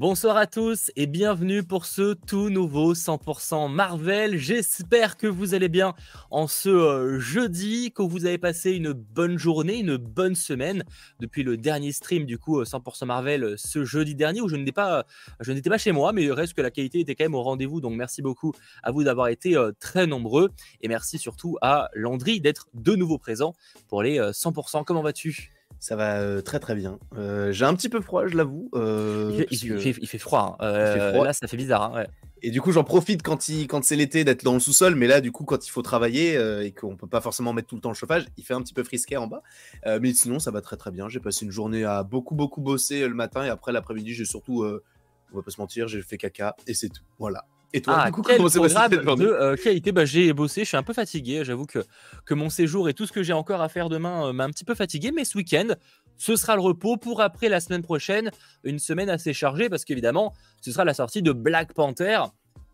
Bonsoir à tous et bienvenue pour ce tout nouveau 100% Marvel. J'espère que vous allez bien en ce euh, jeudi, que vous avez passé une bonne journée, une bonne semaine depuis le dernier stream du coup 100% euh, Marvel euh, ce jeudi dernier où je n'étais pas, je n'étais pas chez moi, mais il reste que la qualité était quand même au rendez-vous. Donc merci beaucoup à vous d'avoir été très nombreux et merci surtout à Landry d'être de nouveau présent pour les 100%. Comment vas-tu? Ça va très très bien. j'ai un petit peu froid, je l'avoue. il, fait froid. Hein. Là, ça fait bizarre. Hein, et du coup, j'en profite quand, il, quand c'est l'été d'être dans le sous-sol, mais là, du coup, quand il faut travailler et qu'on peut pas forcément mettre tout le temps le chauffage, il fait un petit peu frisquet en bas. mais sinon, ça va très très bien. J'ai passé une journée à beaucoup beaucoup bosser le matin et après l'après-midi, j'ai surtout, on va pas se mentir, j'ai fait caca et c'est tout. Voilà. Et toi, ah, du coup, quel comment programme de euh, qualité bah, J'ai bossé, je suis un peu fatigué. J'avoue que, que mon séjour et tout ce que j'ai encore à faire demain euh, m'a un petit peu fatigué. Mais ce week-end, ce sera le repos pour après la semaine prochaine. Une semaine assez chargée parce qu'évidemment, ce sera la sortie de Black Panther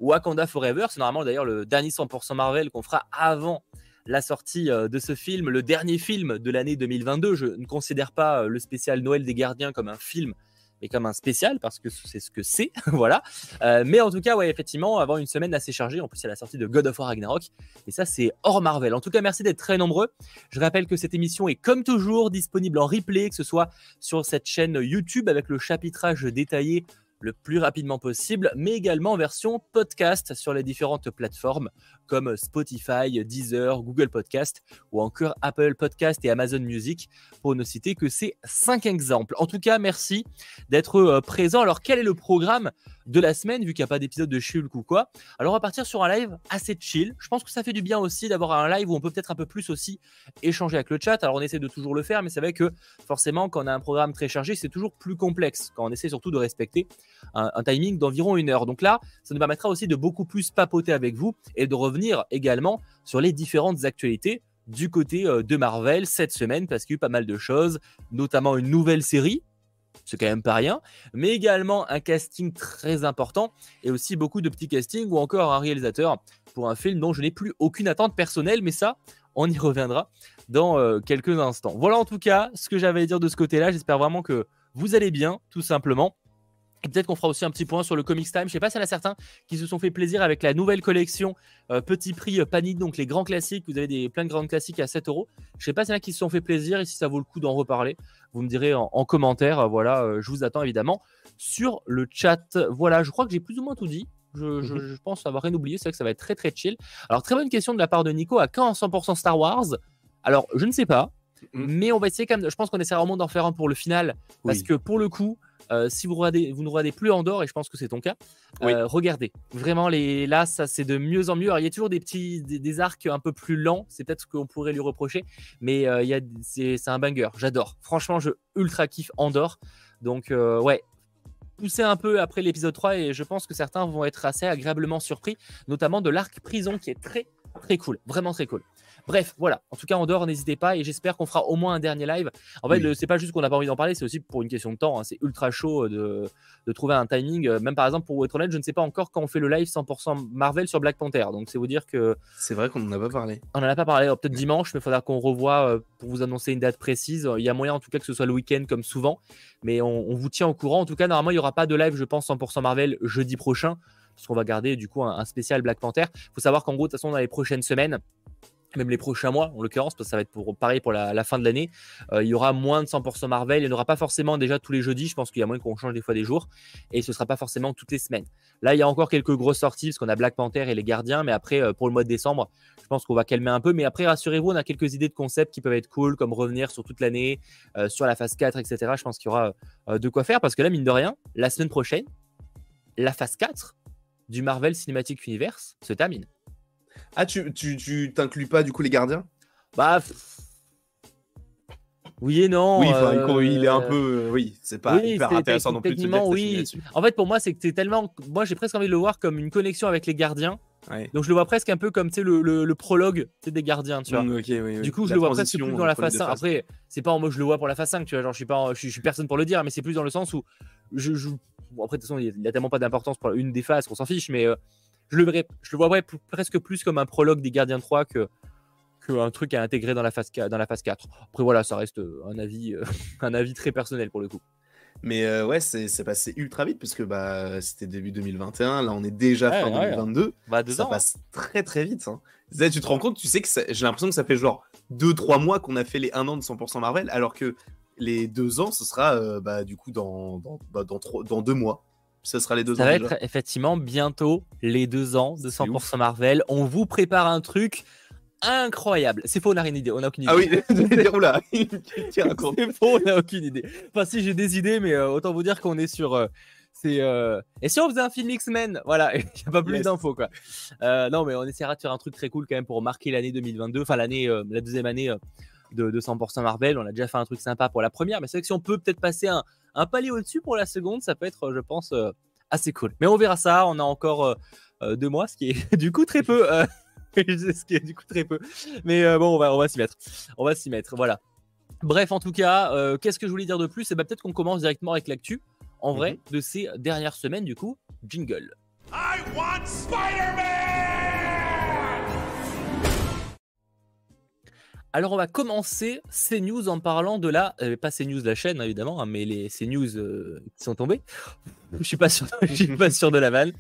ou Wakanda Forever. C'est normalement d'ailleurs le dernier 100% Marvel qu'on fera avant la sortie euh, de ce film, le dernier film de l'année 2022. Je ne considère pas le spécial Noël des Gardiens comme un film mais comme un spécial parce que c'est ce que c'est, voilà. Euh, mais en tout cas, ouais, effectivement, avoir une semaine assez chargée. En plus, c'est la sortie de God of War Ragnarok, et ça, c'est hors Marvel. En tout cas, merci d'être très nombreux. Je rappelle que cette émission est comme toujours disponible en replay, que ce soit sur cette chaîne YouTube avec le chapitrage détaillé le plus rapidement possible, mais également en version podcast sur les différentes plateformes comme Spotify, Deezer, Google Podcast ou encore Apple Podcast et Amazon Music, pour ne citer que ces cinq exemples. En tout cas, merci d'être euh, présent. Alors, quel est le programme de la semaine, vu qu'il n'y a pas d'épisode de Shulk ou quoi? Alors, on va partir sur un live assez chill. Je pense que ça fait du bien aussi d'avoir un live où on peut peut-être un peu plus aussi échanger avec le chat. Alors, on essaie de toujours le faire, mais c'est vrai que forcément, quand on a un programme très chargé, c'est toujours plus complexe, quand on essaie surtout de respecter un, un timing d'environ une heure. Donc là, ça nous permettra aussi de beaucoup plus papoter avec vous et de revenir également sur les différentes actualités du côté euh, de Marvel cette semaine parce qu'il y a eu pas mal de choses, notamment une nouvelle série, c'est quand même pas rien, mais également un casting très important et aussi beaucoup de petits castings ou encore un réalisateur pour un film dont je n'ai plus aucune attente personnelle, mais ça, on y reviendra dans euh, quelques instants. Voilà en tout cas ce que j'avais à dire de ce côté-là. J'espère vraiment que vous allez bien, tout simplement. Et peut-être qu'on fera aussi un petit point sur le Comics Time. Je sais pas s'il y en a certains qui se sont fait plaisir avec la nouvelle collection euh, Petit Prix euh, Panini, donc les grands classiques. Vous avez des, plein de grands classiques à 7 euros. Je sais pas s'il y en a qui se sont fait plaisir et si ça vaut le coup d'en reparler. Vous me direz en, commentaire. Euh, voilà, je vous attends évidemment sur le chat. Voilà, je crois que j'ai plus ou moins tout dit. Je, je, mhm. pense avoir rien oublié. C'est vrai que ça va être très très chill. Alors, très bonne question de la part de Nico. À quand 100% Star Wars? Alors, je ne sais pas. Mhm. Mais on va essayer quand même. Je pense qu'on essaiera vraiment d'en faire un pour le final. Parce que pour le coup, euh, si vous, regardez, vous ne regardez plus Andorre, et je pense que c'est ton cas, euh, regardez. Vraiment, les, là, ça c'est de mieux en mieux. Alors, il y a toujours des petits des, arcs un peu plus lents, c'est peut-être ce qu'on pourrait lui reprocher, mais euh, il c'est, un banger. J'adore. Franchement, je ultra kiffe Andorre. Donc, ouais, poussez un peu après l'épisode 3 et je pense que certains vont être assez agréablement surpris, notamment de l'arc prison qui est très très cool, vraiment très cool. Bref, voilà. En tout cas, en dehors, n'hésitez pas et j'espère qu'on fera au moins un dernier live. En fait, c'est pas juste qu'on n'a pas envie d'en parler, c'est aussi pour une question de temps. Hein. C'est ultra chaud euh, de, trouver un timing. Euh, même par exemple, pour être honnête, je ne sais pas encore quand on fait le live 100% Marvel sur Black Panther. Donc, c'est vous dire que. C'est vrai qu'on n'en a pas parlé. On n'en a pas parlé. Peut-être dimanche, mais il faudra qu'on revoie euh, pour vous annoncer une date précise. Il y a moyen en tout cas que ce soit le week-end comme souvent. Mais on, vous tient au courant. En tout cas, normalement, il n'y aura pas de live, je pense, 100% Marvel jeudi prochain. Parce qu'on va garder du coup un, un spécial Black Panther. Il faut savoir qu'en gros, de toute façon, dans les prochaines semaines, même les prochains mois en l'occurrence, parce que ça va être pour, pareil pour la, fin de l'année. Euh, il y aura moins de 100% Marvel. Il n'y aura pas forcément déjà tous les jeudis. Je pense qu'il y a moins qu'on change des fois des jours. Et ce ne sera pas forcément toutes les semaines. Là, il y a encore quelques grosses sorties, parce qu'on a Black Panther et les Gardiens. Mais après, euh, pour le mois de décembre, je pense qu'on va calmer un peu. Mais après, rassurez-vous, on a quelques idées de concepts qui peuvent être cool, comme revenir sur toute l'année, euh, sur la phase 4, etc. Je pense qu'il y aura de quoi faire, parce que là, mine de rien, la semaine prochaine, la phase 4 du Marvel Cinematic Universe se termine. Ah, tu, tu, t'inclus pas du coup les gardiens? Bah. Oui et non. Oui, euh, il est un peu. Oui, c'est pas hyper intéressant non plus. De oui. En fait, pour moi, c'est que c'est tellement. Moi, j'ai presque envie de le voir comme une connexion avec les gardiens. Donc, je le vois presque un peu comme le, le, le prologue des gardiens, tu vois. Mm, du coup, je le vois presque plus dans la phase 5. Après, c'est pas en moi, je le vois pour la phase 5, tu vois. Genre, je suis, pas, je suis, personne pour le dire, mais c'est plus dans le sens où. Je, je... après, de toute façon, il n'y a, tellement pas d'importance pour une des phases qu'on s'en fiche, mais. Euh, je le, verrais, je le vois presque plus comme un prologue des Gardiens 3 que, que un truc à intégrer dans la phase, dans la phase 4. Après voilà, ça reste euh, un avis, euh, un avis très personnel pour le coup. Mais ouais, c'est passé ultra vite parce que bah, c'était début 2021. Là, on est déjà fin 2022. Bah, ça ans. passe très très vite. Hein. tu te rends compte, tu sais que j'ai l'impression que ça fait genre 2-3 mois qu'on a fait les 1 an de 100% Marvel, alors que les 2 ans, ce sera bah, du coup dans, dans, bah, dans, dans 2 mois. Ce sera les 2 ans. Ça va être effectivement bientôt les 2 ans de 100% Marvel. On vous prépare un truc incroyable. C'est faux, on n'a rien idée. On a aucune idée. Ah oui, oula, c'est faux, on n'a aucune idée. Enfin, si j'ai des idées, mais euh, autant vous dire qu'on est sur. Euh, c'est euh, Et si on faisait un film X-Men? Voilà, il n'y a pas plus d'infos quoi. non, mais on essaiera de faire un truc très cool quand même pour marquer l'année 2022, enfin l'année, la deuxième année de, 200% Marvel. On a déjà fait un truc sympa pour la première, mais c'est vrai que si on peut peut-être passer un, un palier au-dessus pour la seconde, ça peut être, je pense, assez cool. Mais on verra ça. On a encore deux mois, ce qui est du coup très peu. ce qui est du coup très peu. Mais euh, bon, on va, on va s'y mettre. On va s'y mettre. Voilà. Bref, en tout cas, euh, qu'est-ce que je voulais dire de plus? Et ben, peut-être qu'on commence directement avec l'actu, en vrai, mhm. de ces dernières semaines, du coup. Jingle. I want Alors on va commencer ces news en parlant de la, euh, pas ces news de la chaîne évidemment, hein, mais les ces news qui sont tombées. je suis pas sûr, je suis pas sûr de la vanne.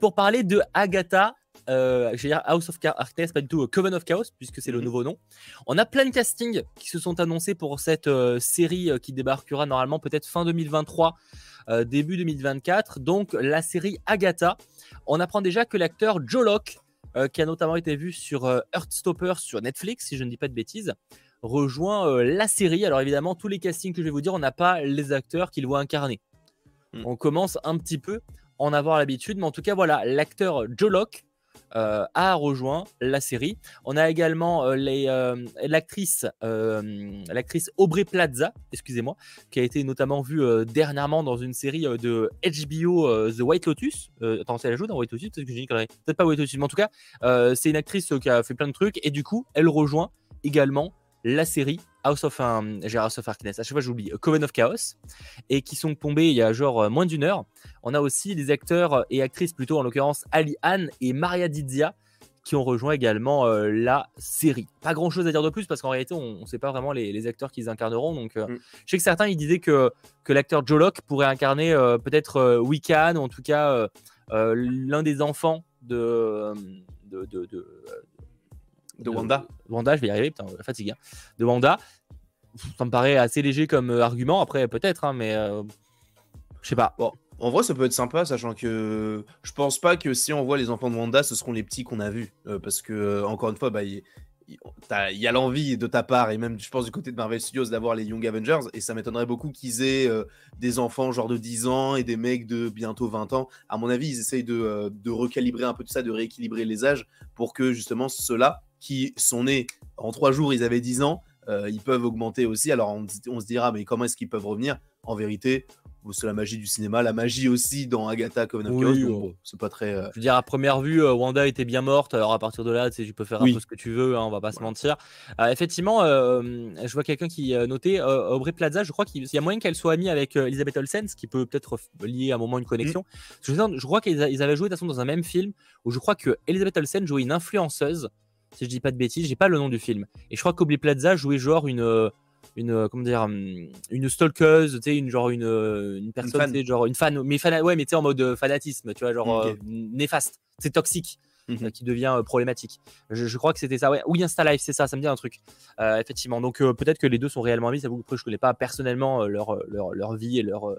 pour parler de Agatha euh, je vais dire House of Cards, pas du tout euh, Coven of Chaos, puisque c'est le mhm. nouveau nom. On a plein de castings qui se sont annoncés pour cette euh, série qui débarquera normalement peut-être fin 2023, début 2024. Donc la série Agatha. On apprend déjà que l'acteur Joe Locke, qui a notamment été vu sur Heartstopper sur Netflix, si je ne dis pas de bêtises, rejoint la série. Alors évidemment, tous les castings que je vais vous dire, on n'a pas les acteurs qu'il voit incarner. Hmm. On commence un petit peu en avoir l'habitude, mais en tout cas, voilà, l'acteur Joe Locke euh, a rejoint la série. On a également euh, euh, l'actrice l'actrice Aubrey Plaza, excusez-moi, qui a été notamment vue dernièrement dans une série de HBO The White Lotus. attends, elle joue dans White Lotus? Peut-être pas White Lotus, mais en tout cas, c'est une actrice qui a fait plein de trucs et du coup, elle rejoint également la série House of, um, House of Harkness, à chaque fois j'oublie, Coven of Chaos, et qui sont tombés il y a genre euh, moins d'une heure. On a aussi les acteurs et actrices, plutôt en l'occurrence Ali Anne et Maria Didia, qui ont rejoint également euh, la série. Pas grand chose à dire de plus parce qu'en réalité, on ne sait pas vraiment les, acteurs qu'ils incarneront. Donc, euh, mm. je sais que certains ils disaient que, que l'acteur Joe Locke pourrait incarner peut-être Wiccan ou en tout cas l'un des enfants de, de, de Wanda. Wanda, je vais y arriver, putain, fatigue. Hein. De Wanda. Ça me paraît assez léger comme euh, argument, après peut-être, hein, mais euh, je sais pas. Bon, en vrai, ça peut être sympa, sachant que je pense pas que si on voit les enfants de Wanda, ce seront les petits qu'on a vus. Euh, parce que, encore une fois, bah, il y, a l'envie de ta part, et même, je pense, du côté de Marvel Studios, d'avoir les Young Avengers, et ça m'étonnerait beaucoup qu'ils aient des enfants genre de 10 ans et des mecs de bientôt 20 ans. À mon avis, ils essayent de, de recalibrer un peu tout ça, de rééquilibrer les âges pour que justement ceux-là qui sont nés en trois jours, ils avaient 10 ans, euh, ils peuvent augmenter aussi. Alors on, se dira, mais comment est-ce qu'ils peuvent revenir? En vérité, c'est la magie du cinéma, la magie aussi dans Agatha Coven of c'est pas très. Euh, Je veux dire, à première vue, euh, Wanda était bien morte. Alors à partir de là, tu, peux faire un peu ce que tu veux, hein, on va pas se mentir. effectivement, je vois quelqu'un qui notait Aubrey Plaza. Je crois qu'il y a moyen qu'elle soit amie avec Elisabeth Olsen, ce qui peut peut-être lier à un moment une connexion. Mm. Je, crois qu'ils avaient joué de toute façon dans un même film où je crois que Elisabeth Olsen jouait une influenceuse si je dis pas de bêtises, j'ai pas le nom du film. Et je crois qu'Aubrey Plaza jouait genre une euh, une euh, comment dire hum, une stalkeuse, tu sais une genre une, euh, une personne, une genre une fan, mais fan, ouais, mais tu sais en mode fanatisme, tu vois, genre néfaste, c'est toxique. Mhm. qui devient problématique. Je, crois que c'était ça. Ouais. Oui, Insta c'est ça, ça me dit un truc. effectivement. Donc peut-être que les deux sont réellement amis. Ça vous je connais pas personnellement leur, leur, leur, vie et leur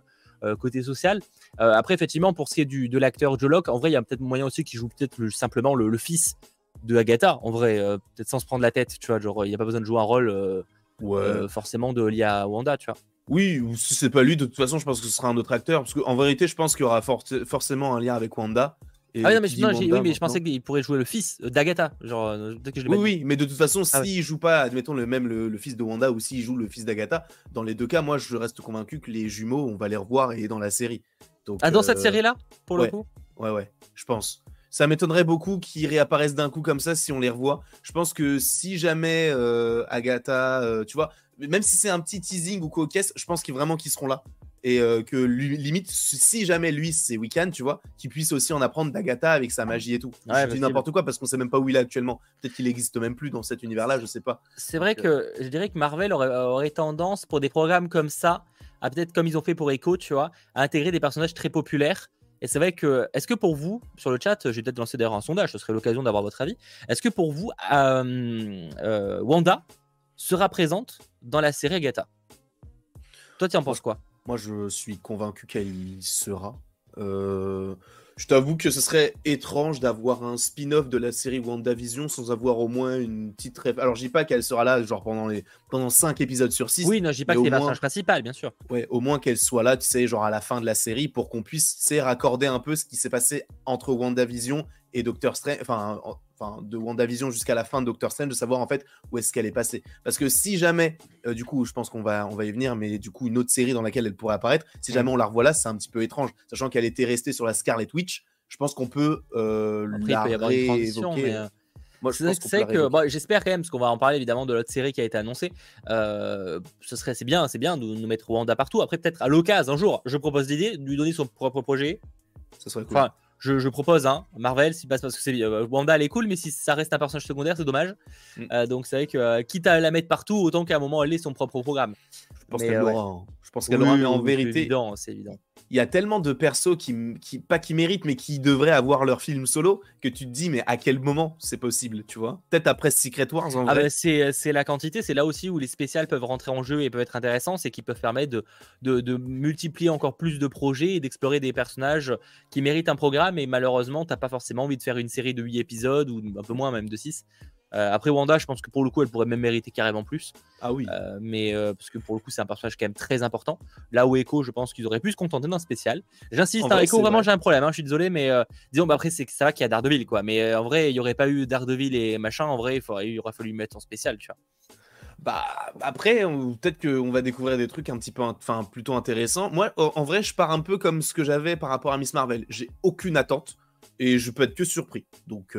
côté social. après, effectivement, pour ce qui est du, de l'acteur Joe Locke, en vrai, il y a peut-être moyen aussi qu'il joue peut-être simplement le, le, fils de Agatha, en vrai, euh, peut-être sans se prendre la tête, tu vois, genre, il n'y a pas besoin de jouer un rôle euh, euh, forcément de lié à Wanda, tu vois. Oui, ou si c'est pas lui, de toute façon, je pense que ce sera un autre acteur, parce qu'en vérité, je pense qu'il y aura forcément un lien avec Wanda. ah oui, mais, oui, mais je pensais qu'il pourrait jouer le fils d'Agatha. Genre, que je oui, oui, mais de toute façon, ah s'il joue pas, admettons, le même le, fils de Wanda ou s'il joue le fils d'Agatha, dans les deux cas, moi, je reste convaincu que les jumeaux, on va les revoir et dans la série. Donc, ah, dans cette série-là, pour le coup? Ouais, ouais, je pense. Ça m'étonnerait beaucoup qu'ils réapparaissent d'un coup comme ça si on les revoit. Je pense que si jamais euh, Agatha, euh, tu vois, même si c'est un petit teasing ou quoi caisse, je pense qu'ils vraiment qu'ils seront là. Et euh, que limite, si jamais lui c'est Wiccan, tu vois, qu'il puisse aussi en apprendre d'Agatha avec sa magie et tout. je dis n'importe quoi parce qu'on sait même pas où il est actuellement. Peut-être qu'il n'existe même plus dans cet univers-là, je sais pas. C'est vrai que je dirais que Marvel aurait, aurait, tendance pour des programmes comme ça à peut-être comme ils ont fait pour Echo, tu vois, à intégrer des personnages très populaires. Et c'est vrai que, est-ce que pour vous, sur le chat, j'ai peut-être lancé d'ailleurs un sondage, ce serait l'occasion d'avoir votre avis. Est-ce que pour vous, euh, Wanda sera présente dans la série Agatha? Toi, tu en penses quoi? Moi, je suis convaincu qu'elle y sera. Euh, je t'avoue que ce serait étrange d'avoir un spin-off de la série WandaVision sans avoir au moins une petite rêve. Alors, je dis pas qu'elle sera là, genre pendant les pendant 5 épisodes sur 6. Oui, non, je dis pas que c'est le personnage principal, bien sûr. Ouais, au moins qu'elle soit là, tu sais, genre à la fin de la série, pour qu'on puisse, raccorder un peu ce qui s'est passé entre WandaVision et Doctor Strange. Enfin, enfin, de WandaVision jusqu'à la fin de Doctor Strange, de savoir en fait où est-ce qu'elle est passée. Parce que si jamais, euh, du coup, je pense qu'on va, on va y venir, mais du coup, une autre série dans laquelle elle pourrait apparaître, si jamais on la revoit là, c'est un petit peu étrange, sachant qu'elle était restée sur la Scarlet Witch. Je pense qu'on peut euh, la réévoquer. Euh, moi, je sais que j'espère quand même, parce qu'on va en parler évidemment de l'autre série qui a été annoncée. ce serait, c'est bien, c'est bien de nous mettre Wanda partout. Après, peut-être à l'occasion, un jour, je propose l'idée de lui donner son propre projet. Ça serait cool je, propose, hein, Marvel, si passe parce que c'est euh, Wanda, elle est cool, mais si ça reste un personnage secondaire, c'est dommage. Mm. Euh, donc c'est vrai que euh, quitte à la mettre partout, autant qu'à un moment elle ait son propre programme. Je pense qu'elle aura. Hein. Je pense qu'elle aura, mais en vérité, c'est évident il y a tellement de persos qui, qui, pas qui méritent, mais qui devraient avoir leur film solo, que tu te dis, mais à quel moment c'est possible, tu vois? Peut-être après Secret Wars en ah vrai. Bah, c'est la quantité, c'est là aussi où les spéciales peuvent rentrer en jeu et peuvent être intéressants, c'est qu'ils peuvent permettre de, de, de, multiplier encore plus de projets et d'explorer des personnages qui méritent un programme, et malheureusement, t'as pas forcément envie de faire une série de 8 épisodes, ou un peu moins même de 6. Euh, après Wanda, je pense que pour le coup, elle pourrait même mériter carrément plus. Ah oui. Euh, mais euh, parce que pour le coup, c'est un personnage quand même très important. Là où Echo, je pense qu'ils auraient pu se contenter d'un spécial. J'insiste, hein, Echo, vraiment, j'ai un problème. Hein, je suis désolé, mais disons, bah, après, c'est ça va qu'il y a Daredevil, quoi. Mais en vrai, il n'y aurait pas eu Daredevil et machin. En vrai, il, faudrait, il aurait fallu mettre en spécial, tu vois. Bah après, peut-être qu'on va découvrir des trucs un petit peu, enfin plutôt intéressants. Moi, en vrai, je pars un peu comme ce que j'avais par rapport à Miss Marvel. J'ai aucune attente et je peux être que surpris. Donc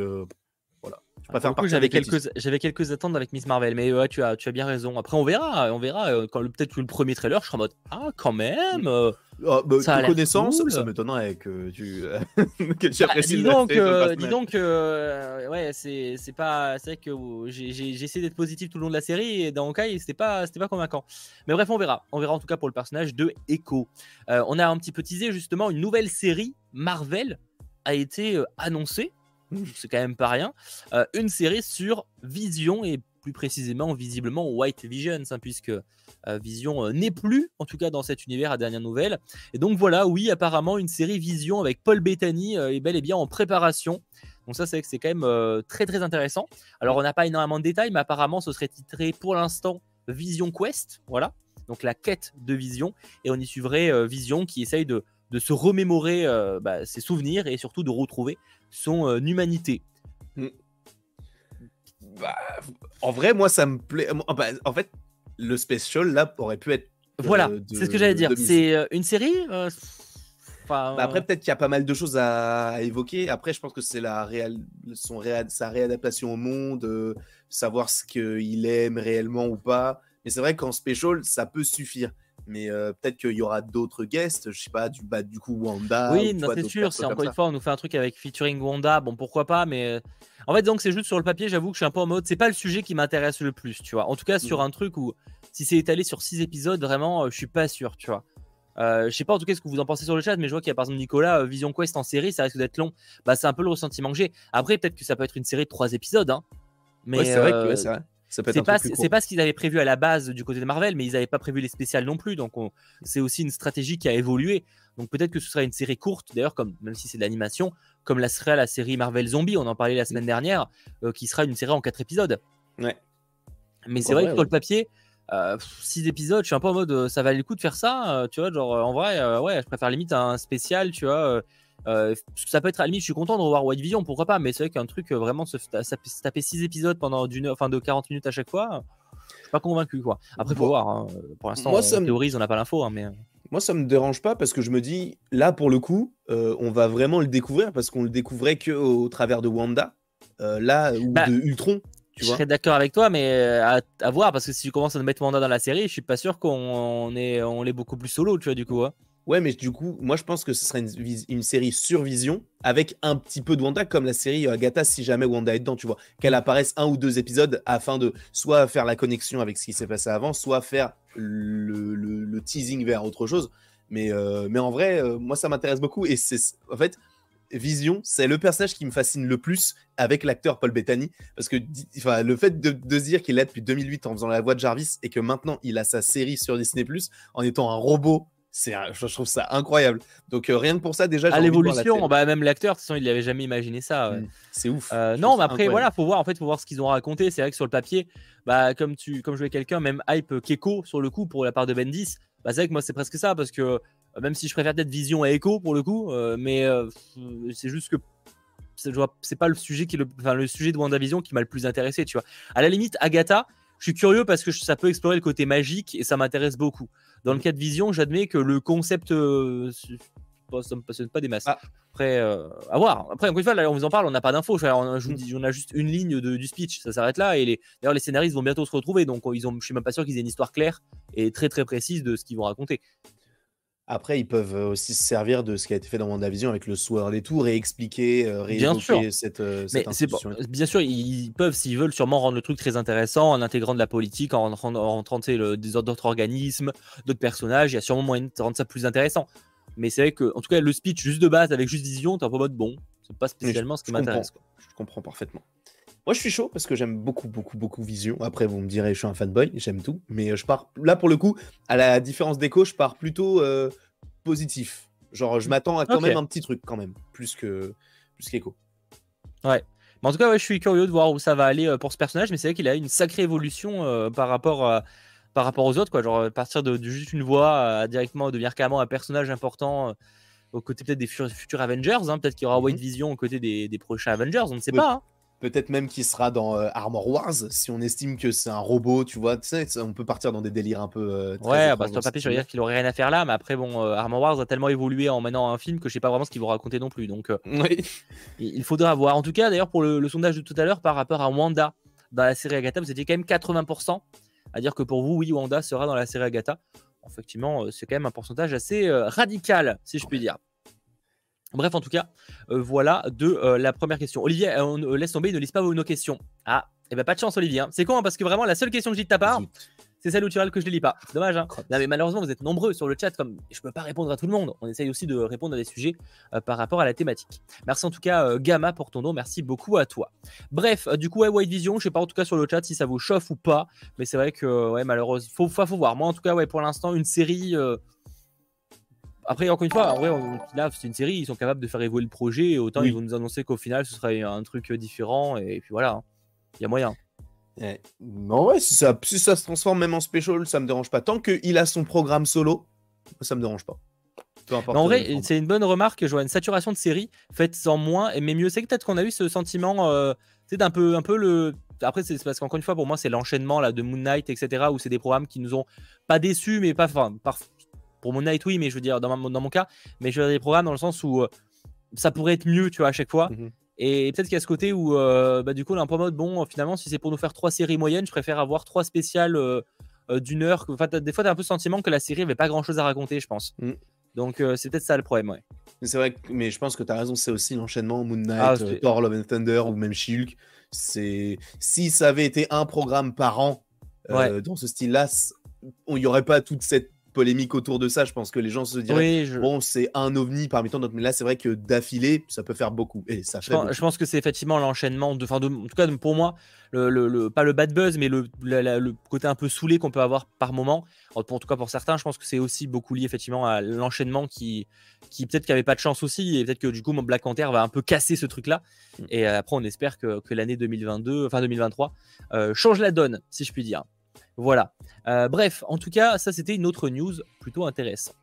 j'avais quelques, j'avais quelques attentes avec Miss Marvel, mais ouais, tu as, tu as bien raison. Après, on verra, on verra. Euh, quand peut-être que le premier trailer, je serai en mode ah quand même. Euh, ah, bah, ça connaissance, ça m'étonnerait que tu, que tu bah, dis donc, euh, dis donc, ouais, c'est, c'est pas, c'est vrai que j'ai, j'ai, essayé d'être positif tout le long de la série et dans cas, c'était pas, c'était pas convaincant. Mais bref, on verra, on verra en tout cas pour le personnage de Echo. on a un petit peu teasé justement une nouvelle série Marvel a été annoncée c'est quand même pas rien, euh, une série sur Vision et plus précisément visiblement White Visions, hein, puisque euh, Vision euh, n'est plus, en tout cas dans cet univers à dernière nouvelle. Et donc voilà, oui, apparemment une série Vision avec Paul Bettany est bel et bien en préparation. Donc ça, c'est c'est quand même très très intéressant. Alors on n'a pas énormément de détails, mais apparemment ce serait titré pour l'instant Vision Quest, voilà. Donc la quête de Vision, et on y suivrait Vision qui essaye de, de se remémorer bah, ses souvenirs et surtout de retrouver son euh, humanité. Hmm. Bah, en vrai, moi, ça me plaît. Bah, en fait, le special là aurait pu être. Voilà, c'est ce que j'allais dire. C'est euh, une série. Euh, bah, après, peut-être qu'il y a pas mal de choses à, évoquer. Après, je pense que c'est la réal... son sa réadaptation au monde, savoir ce qu'il aime réellement ou pas. Mais c'est vrai qu'en special, ça peut suffire mais euh, peut-être qu'il y aura d'autres guests, je sais pas, du, bah, du coup Wanda. Oui, c'est sûr, si encore une fois on nous fait un truc avec featuring Wanda, bon pourquoi pas, mais euh, en fait donc c'est juste sur le papier, j'avoue que je suis un peu en mode, c'est pas le sujet qui m'intéresse le plus, tu vois. En tout cas sur mm. un truc où si c'est étalé sur 6 épisodes, vraiment, euh, je suis pas sûr, tu vois. je sais pas en tout cas ce que vous en pensez sur le chat, mais je vois qu'il y a par exemple Nicolas, Vision Quest en série, ça risque d'être long. Bah, c'est un peu le ressentiment que j'ai. Après, peut-être que ça peut être une série de 3 épisodes, hein. Mais c'est vrai que c'est vrai. C'est pas, pas ce qu'ils avaient prévu à la base du côté de Marvel, mais ils n'avaient pas prévu les spéciales non plus. Donc c'est aussi une stratégie qui a évolué. Donc peut-être que ce sera une série courte, d'ailleurs, comme même si c'est de l'animation, comme la serait la série Marvel Zombie, on en parlait la semaine dernière, euh, qui sera une série en 4 épisodes. Ouais. Mais c'est vrai que sur le papier, 6 euh, épisodes, je suis un peu en mode euh, ça valait le coup de faire ça, tu vois, genre en vrai, ouais, je préfère limite un spécial, tu vois euh, ça peut être à la limite, je suis content de revoir White Vision, pourquoi pas, mais c'est vrai qu'un truc euh, vraiment se, taper 6 épisodes pendant d'une enfin de 40 minutes à chaque fois, je suis pas convaincu quoi. Après, faut voir. Hein. Pour l'instant, on théorise, on n'a pas l'info, hein, mais. Euh. Moi, ça me dérange pas parce que je me dis, là, pour le coup, on va vraiment le découvrir parce qu'on le découvrait que au travers de Wanda, là, ou bah, de Ultron. Tu je serais d'accord avec toi, mais à, voir parce que si tu commences à mettre Wanda dans la série, je suis pas sûr qu'on est, on est beaucoup plus solo, tu vois, du coup. Hein. Ouais, mais du coup, moi je pense que ce serait une, série sur Vision avec un petit peu de Wanda, comme la série euh, Agatha, si jamais Wanda est dedans, tu vois. Qu'elle apparaisse un ou deux épisodes afin de soit faire la connexion avec ce qui s'est passé avant, soit faire le, teasing vers autre chose. Mais, euh, mais en vrai, euh, moi ça m'intéresse beaucoup. Et c'est en fait, Vision, c'est le personnage qui me fascine le plus avec l'acteur Paul Bettany. Parce que le fait de, se dire qu'il est depuis 2008 en faisant la voix de Jarvis et que maintenant il a sa série sur Disney Plus en étant un robot c'est je trouve ça incroyable. Donc euh, rien que pour ça déjà à l'évolution bah même l'acteur de toute façon il n'avait jamais imaginé ça mmh, c'est ouf. Euh, non mais après voilà faut voir en fait faut voir ce qu'ils ont raconté. C'est vrai que sur le papier bah comme tu comme je quelqu'un même hype Keko sur le coup pour la part de Bendis bah c'est vrai que moi c'est presque ça parce que euh, même si je préfère peut-être Vision à Echo pour le coup mais c'est juste que c'est pas le sujet qui le, enfin, le sujet de WandaVision qui m'a le plus intéressé tu vois. À la limite Agatha je suis curieux parce que ça peut explorer le côté magique et ça m'intéresse beaucoup. Dans le cas de Vision, j'admets que le concept, euh, ça me passionne pas des masses. Ah. Après, euh, à voir. Après, encore une fois, là, on vous en parle, on n'a pas d'infos. On, mm. on, a juste une ligne de, du speech, ça s'arrête là. Et d'ailleurs, les scénaristes vont bientôt se retrouver, donc ils ont, je suis même pas sûr qu'ils aient une histoire claire et très très précise de ce qu'ils vont raconter. Après, ils peuvent aussi se servir de ce qui a été fait dans WandaVision avec le Sword des tours et expliquer, euh, bien sûr. cette, euh, cette Bien sûr, ils peuvent, s'ils veulent, sûrement rendre le truc très intéressant en intégrant de la politique, en rentrant d'autres organismes, d'autres personnages. Il y a sûrement moyen de rendre ça plus intéressant. Mais c'est vrai que, en tout cas, le speech juste de base avec juste Vision, t'es un peu mode bon. C'est pas spécialement ce qui m'intéresse. Je comprends parfaitement. Moi, je suis chaud parce que j'aime beaucoup, beaucoup, beaucoup Vision. Après, vous me direz, je suis un fanboy, j'aime tout. Mais euh, je pars, là, pour le coup, à la différence d'Echo, je pars plutôt euh, positif. Genre, je m'attends à quand même un petit truc, quand même, plus que plus qu'Echo. Ouais. Mais en tout cas, ouais, je suis curieux de voir où ça va aller euh, pour ce personnage. Mais c'est vrai qu'il a une sacrée évolution par rapport par rapport aux autres, quoi. Genre, partir de, juste une voix à directement devenir carrément un personnage important aux côtés peut-être des futurs Avengers. Hein. Peut-être qu'il y aura mm-hmm. White Vision aux côtés des, des prochains Avengers, on ne sait pas. Hein. Peut-être même qu'il sera dans euh, Armor Wars, si on estime que c'est un robot, tu vois. Tu sais, on peut partir dans des délires un peu. Euh, ouais, bah, sur le papier, je veux dire qu'il aurait rien à faire là, mais après, bon, euh, Armor Wars a tellement évolué en menant un film que je sais pas vraiment ce qu'ils vont raconter non plus. Donc, oui. il faudra voir. En tout cas, d'ailleurs, pour le, sondage de tout à l'heure, par rapport à Wanda dans la série Agatha, vous étiez quand même 80% à dire que pour vous, oui, Wanda sera dans la série Agatha. Effectivement, c'est quand même un pourcentage assez radical, si je puis dire. Bref, en tout cas, euh, voilà de euh, la première question. Olivier, euh, on laisse tomber, il ne lise pas nos questions. Ah, et eh ben pas de chance, Olivier. Hein. C'est con, hein, parce que vraiment, la seule question que j'ai de ta part, c'est celle où tu que je ne lis pas. C'est dommage. Hein. Non, mais malheureusement, vous êtes nombreux sur le chat. Comme je ne peux pas répondre à tout le monde. On essaye aussi de répondre à des sujets par rapport à la thématique. Merci en tout cas, Gamma, pour ton don. Merci beaucoup à toi. Bref, du coup, White Vision, je sais pas en tout cas sur le chat si ça vous chauffe ou pas. Mais c'est vrai que, ouais, malheureusement, faut, faut, faut voir. Moi, en tout cas, ouais, pour l'instant, une série. Après, encore une fois, en vrai, là, c'est une série, ils sont capables de faire évoluer le projet. Autant ils vont nous annoncer qu'au final, ce serait un truc différent. Et puis voilà, hein. il y a moyen. Non, ouais, si ça, si ça se transforme même en special, ça me dérange pas. Tant qu'il a son programme solo, ça me dérange pas. en vrai, c'est une bonne remarque. Je vois une saturation de série, faites en moins, mais mieux. C'est peut-être qu'on a eu ce sentiment, euh, d'un peu, un peu le. Après, c'est parce qu'encore une fois, pour moi, c'est l'enchaînement là de Moon Knight, etc., où c'est des programmes qui nous ont pas déçus, mais pas, enfin, pour mon night, oui, mais je veux dire, dans, dans mon cas, mais je veux dire des programmes dans le sens où euh, ça pourrait être mieux, tu vois, à chaque fois. Mhm. Et peut-être qu'il y a ce côté où, euh, bah, du coup, on est un peu mode, bon, finalement, si c'est pour nous faire trois séries moyennes, je préfère avoir trois spéciales euh, d'une heure. Enfin, des fois, tu as un peu le sentiment que la série n'avait pas grand-chose à raconter, je pense. Mm. Donc, c'est peut-être ça le problème, ouais. C'est vrai, mais je pense que tu as raison, c'est aussi l'enchaînement Moon Knight, ah, Thor, Love and Thunder ou même Shulk. C'est si ça avait été un programme par an dans ce style-là, il n'y aurait pas toute cette polémique autour de ça. Je pense que les gens se diraient bon, c'est un ovni parmi tant d'autres, mais là, c'est vrai que d'affilée, ça peut faire beaucoup. Et ça je, pense, je pense que c'est effectivement l'enchaînement. De, de, en tout cas, pour moi, le, le, pas le bad buzz, mais le, le côté un peu saoulé qu'on peut avoir par moment. En, tout cas, pour certains, je pense que c'est aussi beaucoup lié effectivement à l'enchaînement qui, qui peut-être qu'il avait pas de chance aussi, et peut-être que du coup, mon Black Panther va un peu casser ce truc-là. Mm. Et euh, après, on espère que, que l'année 2022, enfin 2023, euh, change la donne, si je puis dire. Voilà. Euh, bref, en tout cas, ça c'était une autre news plutôt intéressante.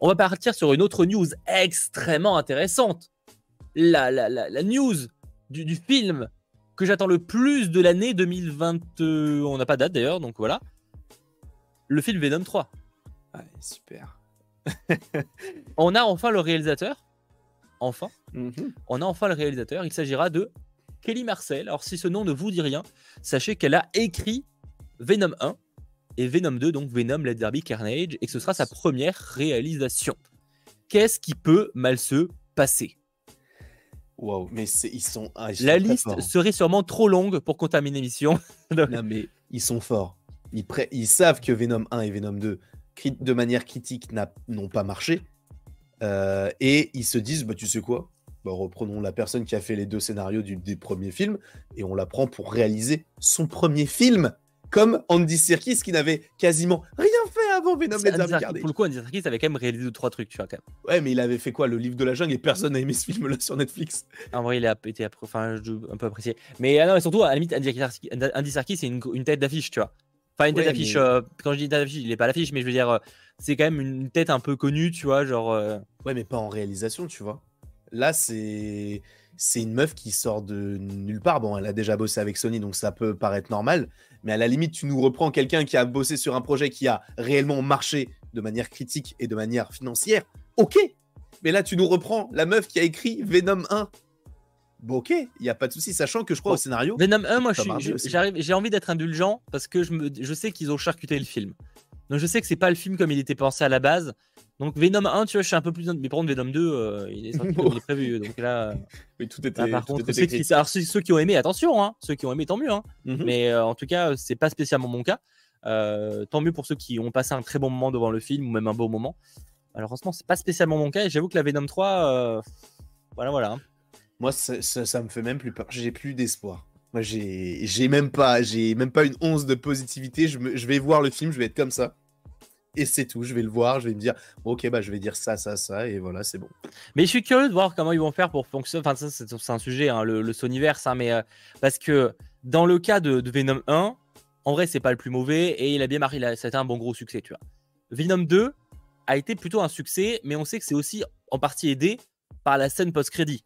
On va partir sur une autre news extrêmement intéressante. La, la, la, news du, film que j'attends le plus de l'année 2020. on n'a pas date d'ailleurs, donc voilà. Le film Venom 3. super. on a enfin le réalisateur. Enfin. Mhm. On a enfin le réalisateur. Il s'agira de Kelly Marcel. Alors si ce nom ne vous dit rien, sachez qu'elle a écrit Venom 1 et Venom 2, donc Venom, Let There Carnage, et que ce sera sa première réalisation. qu'est-ce qui peut mal se passer? Waouh, mais ils sont. Ah, la liste hein. serait sûrement trop longue pour contaminer l'émission. non, mais ils sont forts. Ils, ils savent que Venom 1 et Venom 2, de manière critique, n'ont pas marché. Euh, et ils se disent, bah, tu sais quoi? Bah, Reprenons la personne qui a fait les deux scénarios du, des premiers films et on la prend pour réaliser son premier film comme Andy Serkis qui n'avait quasiment rien fait avant Venom Pour le coup, Andy Serkis avait quand même réalisé deux trois trucs, tu vois quand même. Ouais, mais il avait fait quoi Le livre de la jungle et personne n'a aimé ce film là sur Netflix. En vrai, il a été enfin, un peu apprécié. Mais ah non, mais surtout à la limite Andy Serkis, c'est une, tête d'affiche, tu vois. Enfin une tête d'affiche euh, quand je dis tête d'affiche, il est pas l'affiche mais je veux dire euh, c'est quand même une tête un peu connue, tu vois, genre euh, Ouais, mais pas en réalisation, tu vois. Là, c'est c'est une meuf qui sort de nulle part. Bon, elle a déjà bossé avec Sony, donc ça peut paraître normal. Mais à la limite, tu nous reprends quelqu'un qui a bossé sur un projet qui a réellement marché de manière critique et de manière financière. Ok. Mais là, tu nous reprends la meuf qui a écrit Venom 1. Bon, ok, il n'y a pas de souci, sachant que je crois au scénario. Venom 1, moi, j'ai envie d'être indulgent parce que je, me, je sais qu'ils ont charcuté le film. Donc je sais que c'est pas le film comme il était pensé à la base. Donc Venom 1, tu vois, je suis un peu plus. Mais par contre, Venom 2, euh, il, est il, est prévu. Donc là. Oui, tout était. par contre, ceux qui, alors, ceux qui ont aimé, attention, hein, ceux qui ont aimé, tant mieux. Hein. Mhm. Mais euh, en tout cas, c'est pas spécialement mon cas. Euh, tant mieux pour ceux qui ont passé un très bon moment devant le film ou même un beau moment. Malheureusement, c'est pas spécialement mon cas. Et j'avoue que la Venom 3, voilà, voilà. Hein. Moi, ça, ça, me fait même plus peur. J'ai plus d'espoir. Moi, j'ai même pas, j'ai même pas une once de positivité. Je, je vais voir le film, je vais être comme ça et c'est tout. Je vais le voir, je vais me dire, ok, bah, je vais dire ça, ça, ça, et voilà, c'est bon. Mais je suis curieux de voir comment ils vont faire pour fonctionner. Enfin, ça, c'est un sujet, hein, le, le Sonyverse, hein, mais euh, parce que dans le cas de, Venom 1, en vrai, c'est pas le plus mauvais et il a bien marqué, ça a été un bon gros succès, tu vois. Venom 2 a été plutôt un succès, mais on sait que c'est aussi en partie aidé par la scène post-crédit,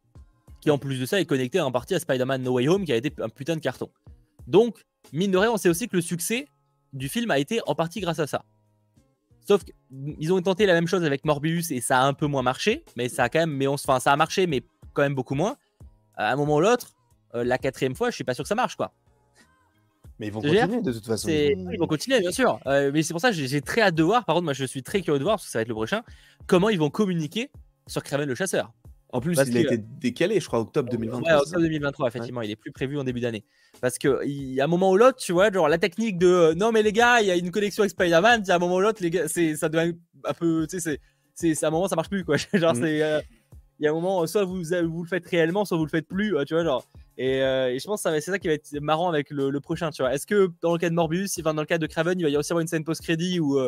qui en plus de ça est connectée en partie à Spider-Man No Way Home, qui a été un putain de carton. Donc, mine de rien, on sait aussi que le succès du film a été en partie grâce à ça. Sauf qu'ils ont tenté la même chose avec Morbius et ça a un peu moins marché, mais ça a quand même, mais on, enfin, ça a marché, mais quand même beaucoup moins. À un moment ou l'autre, euh, la quatrième fois, je suis pas sûr que ça marche, quoi. Mais ils vont continuer de toute façon. Ils vont continuer, bien sûr. Euh, mais c'est pour ça que j'ai très hâte de voir. Par contre, moi, je suis très curieux de voir, parce que ça va être le prochain, comment ils vont communiquer sur Kraven le chasseur. En plus, il a été décalé, je crois, octobre 2023. Ouais, octobre 2023, effectivement. Il est plus prévu en début d'année. Parce qu'il y a un moment ou l'autre, tu vois, genre la technique de euh, non, mais les gars, il y a une connexion avec Spider-Man, à un moment ou l'autre, les gars, ça devient un peu. Tu sais, c'est à un moment, ça marche plus, quoi. genre, mm. c'est. Euh, il y a un moment, soit vous, vous le faites réellement, soit vous le faites plus, tu vois, genre. Et, euh, je pense que c'est ça qui va être marrant avec le, prochain, tu vois. Est-ce que dans le cas de Morbius, enfin, dans le cas de Craven, il va y aussi avoir une scène post-crédit où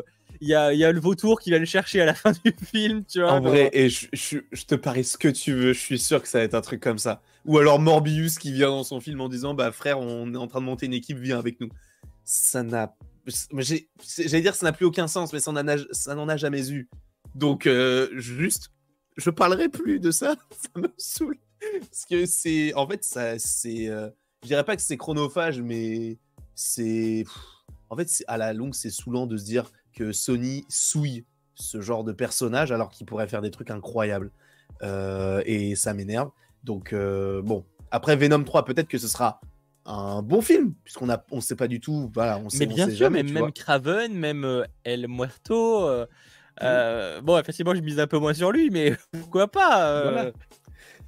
il y, a, y, a, le vautour qui va le chercher à la fin du film, tu vois. En vrai, et je, je, te parie ce que tu veux, je suis sûr que ça va être un truc comme ça. Ou alors Morbius qui vient dans son film en disant Bah frère, on est en train de monter une équipe, viens avec nous. Ça n'a. J'allais dire ça n'a plus aucun sens, mais ça n'en a, jamais eu. Donc, euh, juste, je parlerai plus de ça, ça me saoule. Parce que c'est. En fait, ça, c'est. Euh, je dirais pas que c'est chronophage, mais c'est. En fait, à la longue, c'est saoulant de se dire que Sony souille ce genre de personnage alors qu'il pourrait faire des trucs incroyables. Euh, et ça m'énerve. Donc, euh, bon. Après Venom 3, peut-être que ce sera un bon film, puisqu'on a, on sait pas du tout. Voilà, on sait, mais bien sûr, jamais, même, Craven, même euh, El Muerto. bon, effectivement, je mise un peu moins sur lui, mais pourquoi pas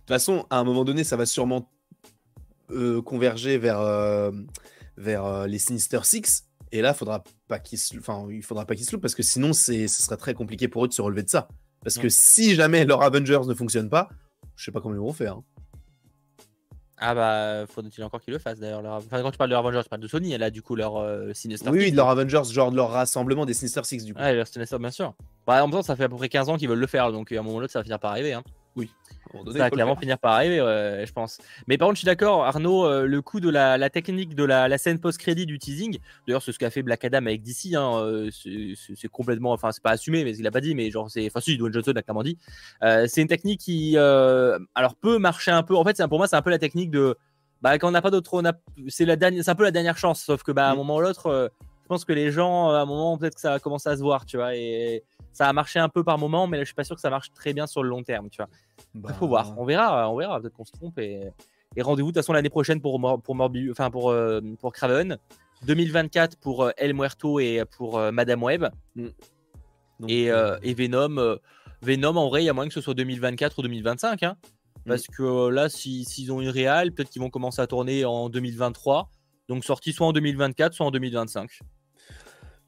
toute façon, à un moment donné, ça va sûrement converger vers, vers les Sinister Six. Et là, faudra pas enfin, il faudra pas qu'ils se loupent parce que sinon, ce serait très compliqué pour eux de se relever de ça. Parce que si jamais leur Avengers ne fonctionne pas, je sais pas comment ils vont faire. Hein. Ah bah, faudrait-il encore qu'ils le fassent d'ailleurs. Enfin, quand tu parles de leur Avengers, tu parles de Sony, elle a du coup leur euh, Sinister Oui, oui, de leur Avengers, genre de leur rassemblement des Sinister Six du coup. Ouais, leur Sinister, bien sûr. Bah, en même temps, ça fait à peu près 15 ans qu'ils veulent le faire, donc à un moment ou l'autre, ça va finir par arriver. Hein. Oui. ça va clairement finir par arriver, je pense. Mais par contre, je suis d'accord, Arnaud, euh, le coup de la, technique de la, scène post-crédit du teasing, d'ailleurs, c'est ce qu'a fait Black Adam avec DC, hein, euh, c'est complètement, enfin, c'est pas assumé, mais il a pas dit, mais genre, c'est, enfin, si, Dwayne Johnson a clairement dit. Euh, c'est une technique qui, alors, peut marcher un peu. En fait, pour moi, c'est un peu la technique de, bah, quand on n'a pas d'autre, c'est la dernière, c'est un peu la dernière chance, sauf que, bah, à un mm. moment ou l'autre, je pense que les gens, à un moment, peut-être que ça va commencer à se voir, tu vois, et ça a marché un peu par moment, mais là, je suis pas sûr que ça marche très bien sur le long terme, tu vois. Il faut voir, bah. on verra, on verra. Peut-être qu'on se trompe et, rendez-vous de toute façon l'année prochaine pour pour Morbius, enfin pour euh, pour Craven, 2024 pour euh, El Muerto et pour euh, Madame Web. Mm. et, et, Venom. Venom, en vrai, il y a moyen que ce soit 2024 ou 2025. Hein. Mm. Parce que là, s'ils ont une réal, peut-être qu'ils vont commencer à tourner en 2023. Donc sorti soit en 2024, soit en 2025.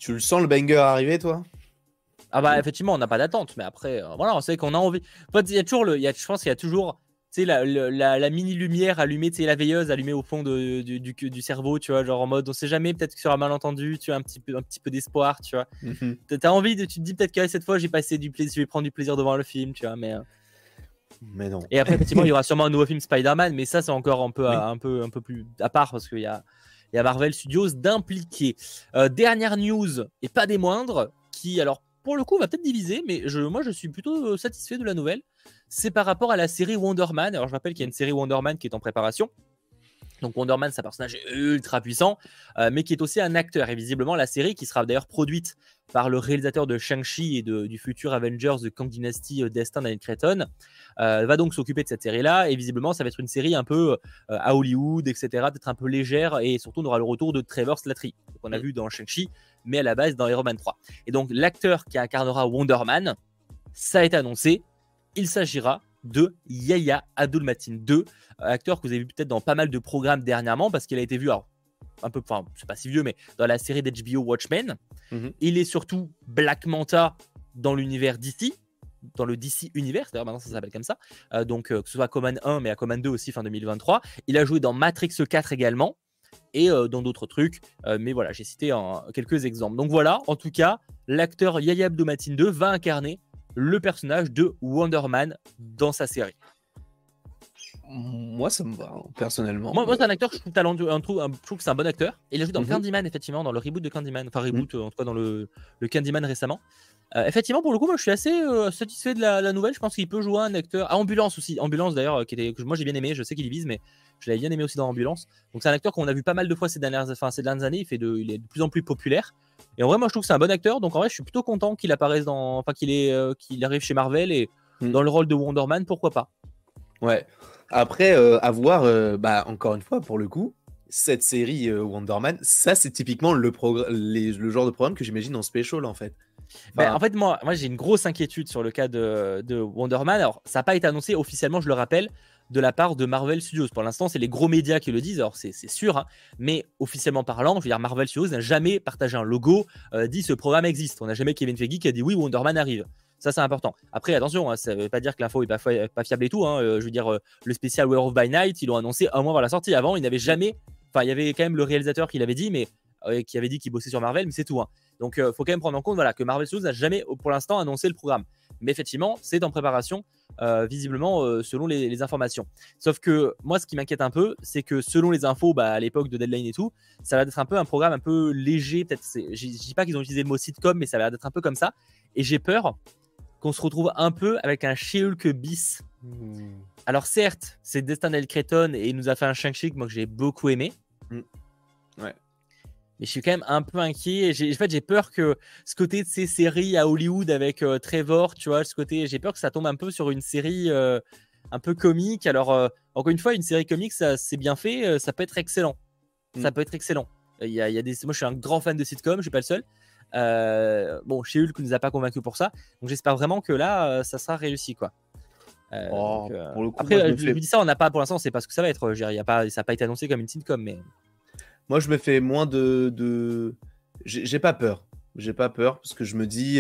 Tu le sens le banger arriver, toi? Ah bah effectivement, on n'a pas d'attente, mais après, euh, voilà, on sait qu'on a envie. il y a toujours le, il y a, je pense qu'il y a toujours la, la, la, mini lumière allumée, tu la veilleuse allumée au fond de, du, du, cerveau, tu vois, genre en mode on sait jamais, peut-être que sur un malentendu, tu as un petit peu, un petit peu d'espoir, tu vois. Mm Tu as envie de, tu te dis peut-être que cette fois j'ai passé du plaisir, je vais prendre du plaisir devant le film, tu vois, mais. Euh, mais non. Et après, effectivement, il y aura sûrement un nouveau film Spider-Man, mais ça, c'est encore un peu, un, peu, un peu plus à part parce qu'il y a, y a Marvel Studios d'impliquer. Euh, dernière news, et pas des moindres, qui, alors, pour le coup, va peut-être diviser, mais je, moi, je suis plutôt euh, satisfait de la nouvelle. C'est par rapport à la série Wonder Man. Alors, je rappelle qu'il y a une série Wonder Man qui est en préparation. Donc Wonder Man, c'est un personnage ultra puissant, euh, mais qui est aussi un acteur. Et visiblement, la série, qui sera d'ailleurs produite par le réalisateur de Shang-Chi et du futur Avengers de Kang Dynasty euh, Destin Daniel Cretton, euh, va donc s'occuper de cette série-là. Et visiblement, ça va être une série un peu euh, à Hollywood, etc., d'être un peu légère. Et surtout, on aura le retour de Trevor Slattery, qu'on a mm. vu dans Shang-Chi, mais à la base dans Iron Man 3. Et donc, l'acteur qui incarnera Wonder Man, ça a été annoncé. Il s'agira de Yaya Abdul-Matin 2, acteur que vous avez vu peut-être dans pas mal de programmes dernièrement, parce qu'il a été vu, alors un peu, enfin, c'est pas si vieux, mais dans la série d'HBO Watchmen. Mhm. Il est surtout Black Manta dans l'univers DC, dans le DC Universe, d'ailleurs maintenant ça s'appelle comme ça, euh, donc euh, que ce soit Command 1 mais à Command 2 aussi fin 2023. Il a joué dans Matrix 4 également et euh, dans d'autres trucs, mais voilà, j'ai cité quelques exemples. Donc voilà, en tout cas, l'acteur Yaya Abdou-Mateen 2 va incarner le personnage de Wonder Man dans sa série. Moi, ça me va, hein, personnellement. Moi, c'est un acteur que je trouve talentueux. Un, je trouve que c'est un bon acteur. il a joué dans mhm. Candyman, effectivement, dans le reboot de Candyman. Enfin, reboot, mhm. en tout cas, dans le, le Candyman récemment. Euh, effectivement, pour le coup, moi, je suis assez euh, satisfait de la, nouvelle. Je pense qu'il peut jouer un acteur. Ah, Ambulance aussi. Ambulance, d'ailleurs, qui était, que moi, j'ai bien aimé. Je sais qu'il y vise, mais je l'avais bien aimé aussi dans Ambulance. Donc, c'est un acteur qu'on a vu pas mal de fois ces dernières, enfin, ces dernières années. Il, fait de, il est de plus en plus populaire. Et en vrai, moi, je trouve que c'est un bon acteur. Donc, en vrai, je suis plutôt content qu'il apparaisse dans. Enfin, qu'il euh, qu'il arrive chez Marvel et mhm. dans le rôle de Wonder Man, pourquoi pas. Ouais. Après, euh, à voir, euh, bah, encore une fois, pour le coup, cette série euh, Wonder Man, ça, c'est typiquement le, le genre de programme que j'imagine en special, en fait. Ben, en fait, moi, moi j'ai une grosse inquiétude sur le cas de, de Wonder Man. Alors, ça n'a pas été annoncé officiellement, je le rappelle, de la part de Marvel Studios. Pour l'instant, c'est les gros médias qui le disent, alors c'est sûr, hein. mais officiellement parlant, je veux dire, Marvel Studios n'a jamais partagé un logo, dit ce programme existe. On n'a jamais Kevin Feige qui a dit oui, Wonder Man arrive. Ça, c'est important. Après, attention, hein, ça ne veut pas dire que l'info n'est pas, pas, fiable et tout. Hein. Euh, je veux dire, euh, le spécial War of by Night, ils l'ont annoncé un mois avant la sortie. Avant, il n'avait jamais. Enfin, il y avait quand même le réalisateur qui l'avait dit, mais euh, qui avait dit qu'il bossait sur Marvel, mais c'est tout. Hein. Donc, il faut quand même prendre en compte voilà, que Marvel Studios n'a jamais, pour l'instant, annoncé le programme. Mais effectivement, c'est en préparation, visiblement, selon les, informations. Sauf que moi, ce qui m'inquiète un peu, c'est que selon les infos, bah, à l'époque de Deadline et tout, ça va être un peu un programme un peu léger. Peut-être, je dis pas qu'ils ont utilisé le mot sitcom, mais ça va être un peu comme ça. Et j'ai peur qu'on se retrouve un peu avec un She-Hulk bis. Hmm. Alors certes, c'est Destin El Creton et il nous a fait un Shang-Chi que j'ai beaucoup aimé. Hmm. Ouais. Mais je suis quand même un peu inquiet. En fait, j'ai peur que ce côté de ces séries à Hollywood avec euh, Trevor, tu vois, ce côté, j'ai peur que ça tombe un peu sur une série euh, un peu comique. Alors, euh, encore une fois, une série comique, ça c'est bien fait, ça peut être excellent. Ça hmm. peut être excellent. Il y, a, il y a des... Moi, je suis un grand fan de sitcom, je suis pas le seul. Euh, bon, chez Hulk nous a pas convaincu pour ça. Donc j'espère vraiment que là, euh, ça sera réussi. quoi. Euh, oh, après, je, dis ça, on n'a pas pour l'instant, on sait pas ce que ça va être. Y a pas, ça n'a pas été annoncé comme une sitcom, mais. Moi, je me fais moins de. de... J'ai pas peur. J'ai pas peur parce que je me dis.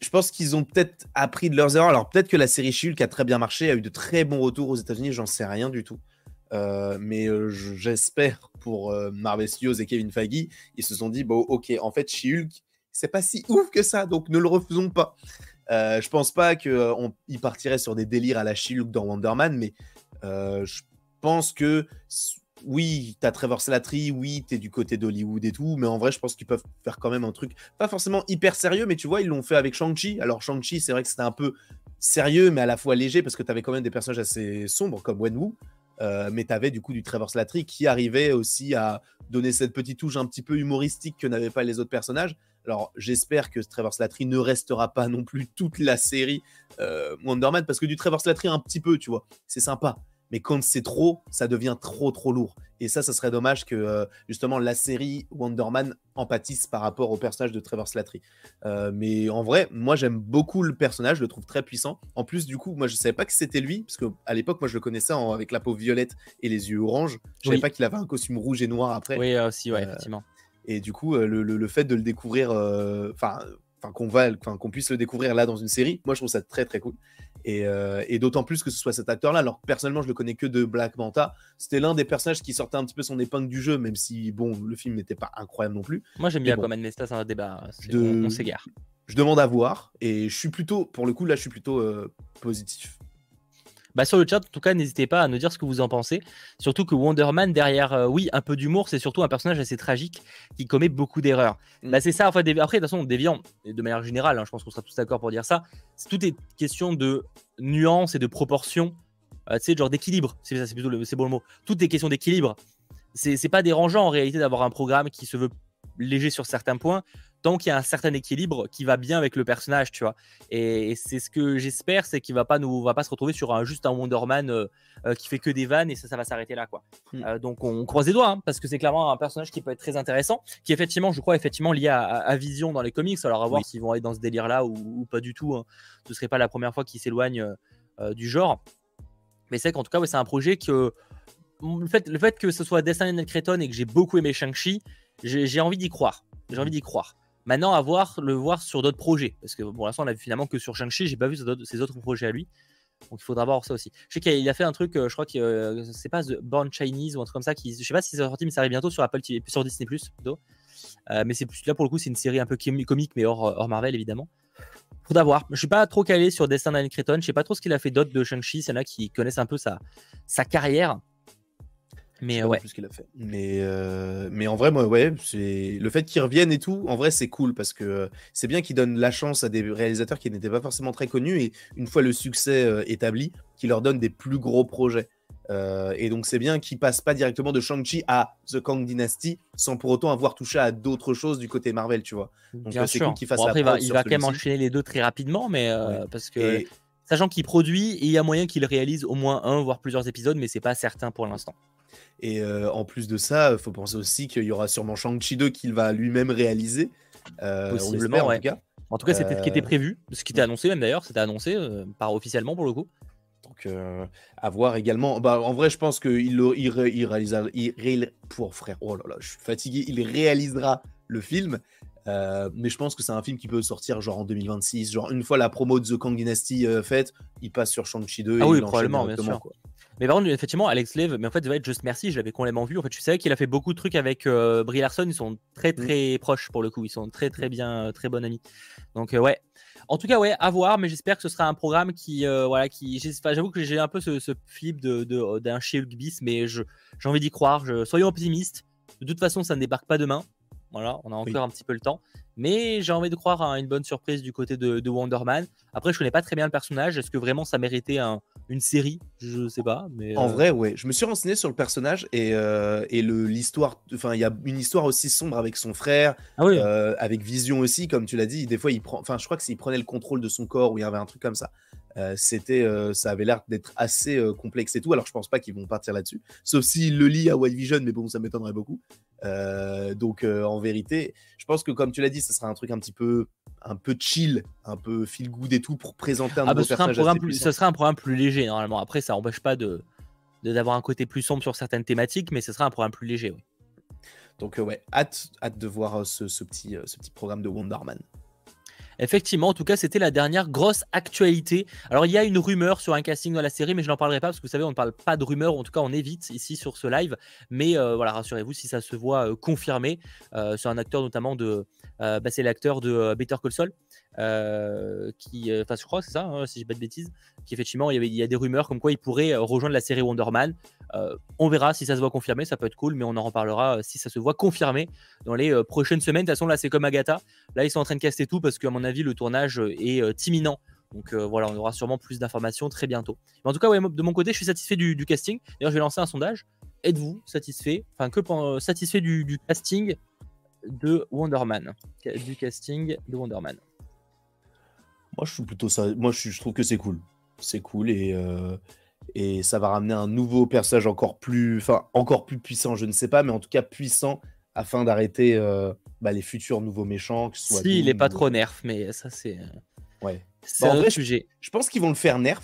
Je pense qu'ils ont peut-être appris de leurs erreurs. Alors, peut-être que la série She-Hulk a très bien marché, a eu de très bons retours aux États-Unis, j'en sais rien du tout. Euh, mais euh, j'espère pour euh, Marvel Studios et Kevin Feige, ils se sont dit bon, ok, en fait, She-Hulk, c'est pas si ouf que ça, donc ne le refusons pas. je pense pas qu'ils partiraient sur des délires à la She-Hulk dans Wonder Man, mais je pense que oui, t'as Trevor Slattery, oui, t'es du côté d'Hollywood et tout, mais en vrai, je pense qu'ils peuvent faire quand même un truc, pas forcément hyper sérieux, mais tu vois, ils l'ont fait avec Shang-Chi. Alors, Shang-Chi, c'est vrai que c'était un peu sérieux, mais à la fois léger, parce que t'avais quand même des personnages assez sombres, comme Wenwu. Euh, mais tu avais du coup du Trevor Slattery qui arrivait aussi à donner cette petite touche un petit peu humoristique que n'avaient pas les autres personnages. Alors j'espère que Trevor Slattery ne restera pas non plus toute la série euh, Wonder Man parce que du Trevor Slattery un petit peu, tu vois, c'est sympa. Mais quand c'est trop, ça devient trop trop lourd. Et ça, ça serait dommage que euh, justement la série Wonder Man empathise par rapport au personnage de Trevor Slattery. Euh, mais en vrai, moi j'aime beaucoup le personnage, je le trouve très puissant. En plus, du coup, moi je savais pas que c'était lui, parce qu'à l'époque, moi je le connaissais avec la peau violette et les yeux orange. Je savais pas qu'il avait un costume rouge et noir après. Oui, aussi, ouais, effectivement. Et du coup, le, le, fait de le découvrir, enfin, enfin qu'on va, qu'on puisse le découvrir là dans une série, moi je trouve ça très très cool. Euh, et, d'autant plus que ce soit cet acteur-là. Alors personnellement, je le connais que de Black Manta. C'était l'un des personnages qui sortait un petit peu son épingle du jeu, même si bon, le film n'était pas incroyable non plus. Moi j'aime bien bon, Aquaman Mesta, c'est un débat. On, s'égare. Je demande à voir et je suis plutôt, pour le coup là, je suis plutôt euh, positif. Bah, sur le chat, en tout cas, n'hésitez pas à nous dire ce que vous en pensez. Surtout que Wonder Man, derrière, euh, oui, un peu d'humour, c'est surtout un personnage assez tragique qui commet beaucoup d'erreurs. Mm. Bah, c'est ça, en fait, après, de toute façon, Déviant, de manière générale, hein, je pense qu'on sera tous d'accord pour dire ça, tout est question de nuance et de proportion, euh, tu sais, genre d'équilibre, c'est plutôt le, bon le mot. Tout est question d'équilibre. C'est pas dérangeant en réalité d'avoir un programme qui se veut léger sur certains points, tant qu'il y a un certain équilibre qui va bien avec le personnage, tu vois. Et, c'est ce que j'espère, c'est qu'il va pas nous, va pas se retrouver sur un juste un Wonder Man euh, euh, qui fait que des vannes et ça, ça va s'arrêter là, quoi. Hmm. Euh, donc on, croise les doigts, hein, parce que c'est clairement un personnage qui peut être très intéressant, qui effectivement, je crois, effectivement lié à, Vision dans les comics. Alors à voir s'ils vont aller dans ce délire-là ou, pas du tout. Hein. Ce serait pas la première fois qu'ils s'éloignent du genre. Mais c'est qu'en tout cas, c'est un projet que le fait, le fait que ce soit Destiny Creton et que j'ai beaucoup aimé Shang-Chi, j'ai envie d'y croire. J'ai envie d'y croire. Maintenant, à voir, le voir sur d'autres projets. Parce que pour l'instant, on l'a vu finalement que sur Shang-Chi, j'ai pas vu ses autres projets à lui. Donc il faudra voir ça aussi. Je sais qu'il a fait un truc, euh, je crois que euh, c'est pas The Born Chinese ou un truc comme ça. Qui, je sais pas si c'est sorti, mais ça arrive bientôt sur Apple TV, sur Disney Plus plutôt. Euh, mais c'est là pour le coup, c'est une série un peu comique, mais hors, Marvel évidemment. Faudra voir. Je suis pas trop calé sur Destin d'Anne Creton. Je sais pas trop ce qu'il a fait d'autre de Shang-Chi. C'est là qui connaissent un peu sa carrière. Mais ouais. Plus qu'il a fait. Mais, euh, mais en vrai, moi, ouais, c'est le fait qu'il revienne et tout. En vrai, c'est cool parce que euh, c'est bien qu'il donne la chance à des réalisateurs qui n'étaient pas forcément très connus et une fois le succès euh, établi, qu'il leur donne des plus gros projets. et donc, c'est bien qu'il passe pas directement de Shang-Chi à The Kang Dynasty sans pour autant avoir touché à d'autres choses du côté Marvel, tu vois. Donc, c'est cool après, il va, quand même enchaîner les deux très rapidement, mais parce que. Sachant qu'il produit, il y a moyen qu'il réalise au moins un, voire plusieurs épisodes, mais c'est pas certain pour l'instant. Et euh, en plus de ça, il faut penser aussi qu'il y aura sûrement Shang-Chi 2 qu'il va lui-même réaliser. Euh, Possiblement, en tout cas. En tout cas, c'était ce qui était euh, prévu, ce qui était annoncé même d'ailleurs, c'était annoncé, par officiellement pour le coup. Donc, à voir également. Bah, en vrai, je pense qu'il il, il, réalisera. Il, pour frère, oh là là, je suis fatigué. Il réalisera le film. mais je pense que c'est un film qui peut sortir genre en 2026. Genre, une fois la promo de The Kang Dynasty faite, il passe sur Shang-Chi 2. Ah et oui, probablement, bien sûr. Quoi. Mais par contre, effectivement, Alex Lev, mais en fait, être Just Merci, je l'avais complètement vu. En fait, tu savais qu'il a fait beaucoup de trucs avec euh, Brie Larson. Ils sont très, mm. très proches pour le coup. Ils sont très, très bien, euh, très bons amis. Donc, euh, ouais. En tout cas, ouais, à voir. Mais j'espère que ce sera un programme qui, euh, voilà, qui. J'avoue que j'ai un peu ce, flip d'un de, d'un Bis, mais j'ai envie d'y croire. Je, soyons optimistes. De toute façon, ça ne débarque pas demain. Voilà, on a encore un petit peu le temps. Mais j'ai envie de croire à une bonne surprise du côté de, de Wonder Man. Après, je connais pas très bien le personnage. Est-ce que vraiment ça méritait un, une série, je sais pas. Mais En euh, vrai, ouais. Je me suis renseigné sur le personnage et, euh, et l'histoire. Enfin, il y a une histoire aussi sombre avec son frère, ah euh, avec Vision aussi, comme tu l'as dit. Des fois, il prend. Enfin, je crois que s'il prenait le contrôle de son corps ou il y avait un truc comme ça. C'était, ça avait l'air d'être assez complexe et tout. Alors, je pense pas qu'ils vont partir là-dessus. Sauf s'il le lit à White Vision, mais bon, ça m'étonnerait beaucoup. donc, en vérité, je pense que comme tu l'as dit, ce sera un truc un petit peu un peu chill, un peu feel good et tout pour présenter un ah bah, nouveau personnage. Plus, ce sera un programme plus léger normalement. Après, ça n'empêche pas de d'avoir un côté plus sombre sur certaines thématiques, mais ce sera un programme plus léger. Oui. Donc euh, ouais, hâte, hâte de voir euh, ce, petit, euh, ce petit programme de Wonder Man. Effectivement, en tout cas, c'était la dernière grosse actualité. Alors, il y a une rumeur sur un casting dans la série, mais je n'en parlerai pas parce que vous savez, on ne parle pas de rumeur, en tout cas, on évite ici sur ce live. Mais voilà, rassurez-vous, si ça se voit confirmé, c'est un acteur notamment de. Bah, c'est l'acteur de Better Call Saul. Euh, qui, euh, enfin, je crois c'est ça, hein, si je dis pas de bêtises, qui effectivement, il y, avait, il a des rumeurs comme quoi il pourrait euh, rejoindre la série Wonder Man. on verra si ça se voit confirmé, ça peut être cool, mais on en reparlera si ça se voit confirmé dans les prochaines semaines. De toute façon, là, c'est comme Agatha. Là, ils sont en train de caster tout parce qu'à mon avis, le tournage est imminent. Donc voilà, on aura sûrement plus d'informations très bientôt. Mais en tout cas, de mon côté, je suis satisfait du, casting. D'ailleurs, je vais lancer un sondage. Êtes-vous satisfait, enfin, que satisfait du casting de Wonder Man Du casting de Wonder Man moi, je suis plutôt ça. Moi, je, trouve que c'est cool. C'est cool et, euh, Et ça va ramener un nouveau personnage encore plus, enfin, encore plus puissant, je ne sais pas, mais en tout cas puissant afin d'arrêter euh, bah, les futurs nouveaux méchants. Que si, il est pas trop nerf, mais ça, c'est. Ouais. C'est bah, un vrai sujet. Je, pense qu'ils vont le faire nerf,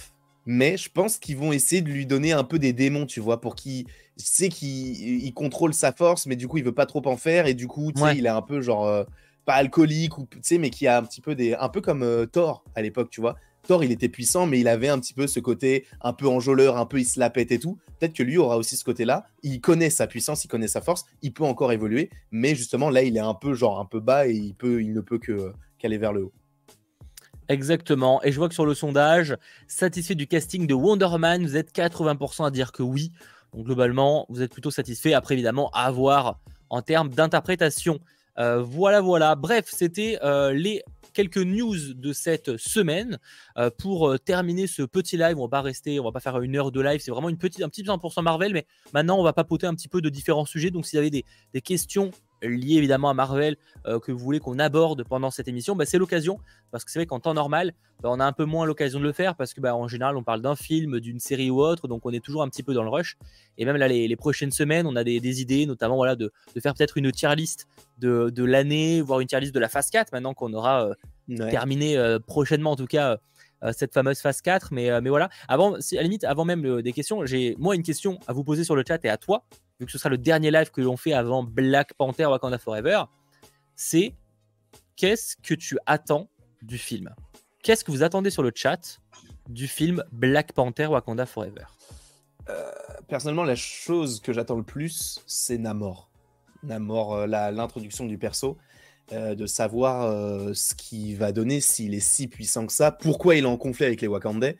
mais je pense qu'ils vont essayer de lui donner un peu des démons, tu vois, pour qu'il sait qu'il contrôle sa force, mais du coup, il veut pas trop en faire, et du coup, tu sais, il est un peu genre. Euh, pas alcoolique, ou tu sais, mais qui a un petit peu des. Un peu comme euh, Thor à l'époque, tu vois. Thor, il était puissant, mais il avait un petit peu ce côté un peu enjôleur, un peu il se la pète et tout. Peut-être que lui aura aussi ce côté-là. Il connaît sa puissance, il connaît sa force, il peut encore évoluer, mais justement là, il est un peu genre un peu bas et il peut, il ne peut que qu'aller vers le haut. Exactement. Et je vois que sur le sondage, satisfait du casting de Wonder Man, vous êtes 80% à dire que oui. Donc globalement, vous êtes plutôt satisfait. Après, évidemment, à voir en termes d'interprétation. Euh, voilà, voilà. Bref, c'était euh, les quelques news de cette semaine. Euh, pour terminer ce petit live, on va pas rester, on va pas faire une heure de live, c'est vraiment une petite, un petit 100% Marvel, mais maintenant on va papoter un petit peu de différents sujets. Donc si vous avez des, des questions liées évidemment à Marvel euh, que vous voulez qu'on aborde pendant cette émission, bah, c'est l'occasion. Parce que c'est vrai qu'en temps normal, bah, on a un peu moins l'occasion de le faire parce que bah, en général, on parle d'un film, d'une série ou autre, donc on est toujours un petit peu dans le rush. Et même là, les, prochaines semaines, on a des, idées, notamment voilà, de, de faire peut-être une tier list de, de l'année, voire une tier list de la phase 4, maintenant qu'on aura terminé prochainement en tout cas euh, cette fameuse phase 4. Mais, euh, mais voilà, avant, à la limite, avant même des questions, j'ai moi une question à vous poser sur le chat et à toi, vu que ce sera le dernier live que l'on fait avant Black Panther Wakanda Forever. C'est qu'est-ce que tu attends du film? Qu'est-ce que vous attendez sur le chat du film Black Panther Wakanda Forever? Euh, Personnellement, la chose que j'attends le plus, c'est Namor. Namor, l'introduction du perso. Euh, de savoir euh, ce qu'il va donner s'il est si puissant que ça, pourquoi il est en conflit avec les Wakandais.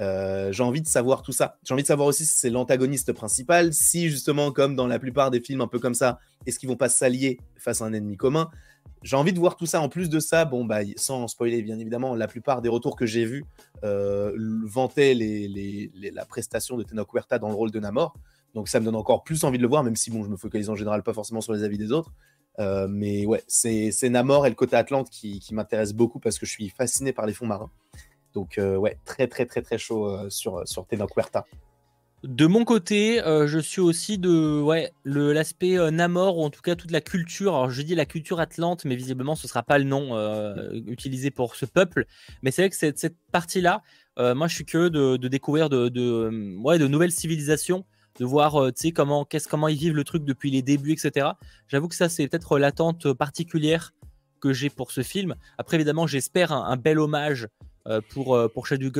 Euh, j'ai envie de savoir tout ça. J'ai envie de savoir aussi si c'est l'antagoniste principal, si justement, comme dans la plupart des films un peu comme ça, est-ce qu'ils vont pas s'allier face à un ennemi commun J'ai envie de voir tout ça. En plus de ça, bon, bah, sans spoiler bien évidemment, la plupart des retours que j'ai vus vantaient la prestation de Tenoch Huerta dans le rôle de Namor. Donc ça me donne encore plus envie de le voir, même si bon, je me focalise en général pas forcément sur les avis des autres. Euh, mais ouais, c'est Namor et le côté Atlante qui, qui m'intéressent beaucoup parce que je suis fasciné par les fonds marins. Donc euh, ouais, très très très très chaud euh, sur, sur Tenoch Huerta. De mon côté, je suis aussi de ouais, l'aspect Namor, ou en tout cas toute la culture. Alors je dis la culture atlante, mais visiblement ce ne sera pas le nom utilisé pour ce peuple. Mais c'est vrai que cette, cette partie-là, moi je suis curieux de, de découvrir de, ouais, de nouvelles civilisations de voir euh, comment, comment ils vivent le truc depuis les débuts, etc. J'avoue que ça, c'est peut-être l'attente particulière que j'ai pour ce film. Après, évidemment, j'espère un, bel hommage euh, pour, euh, pour Chadwick,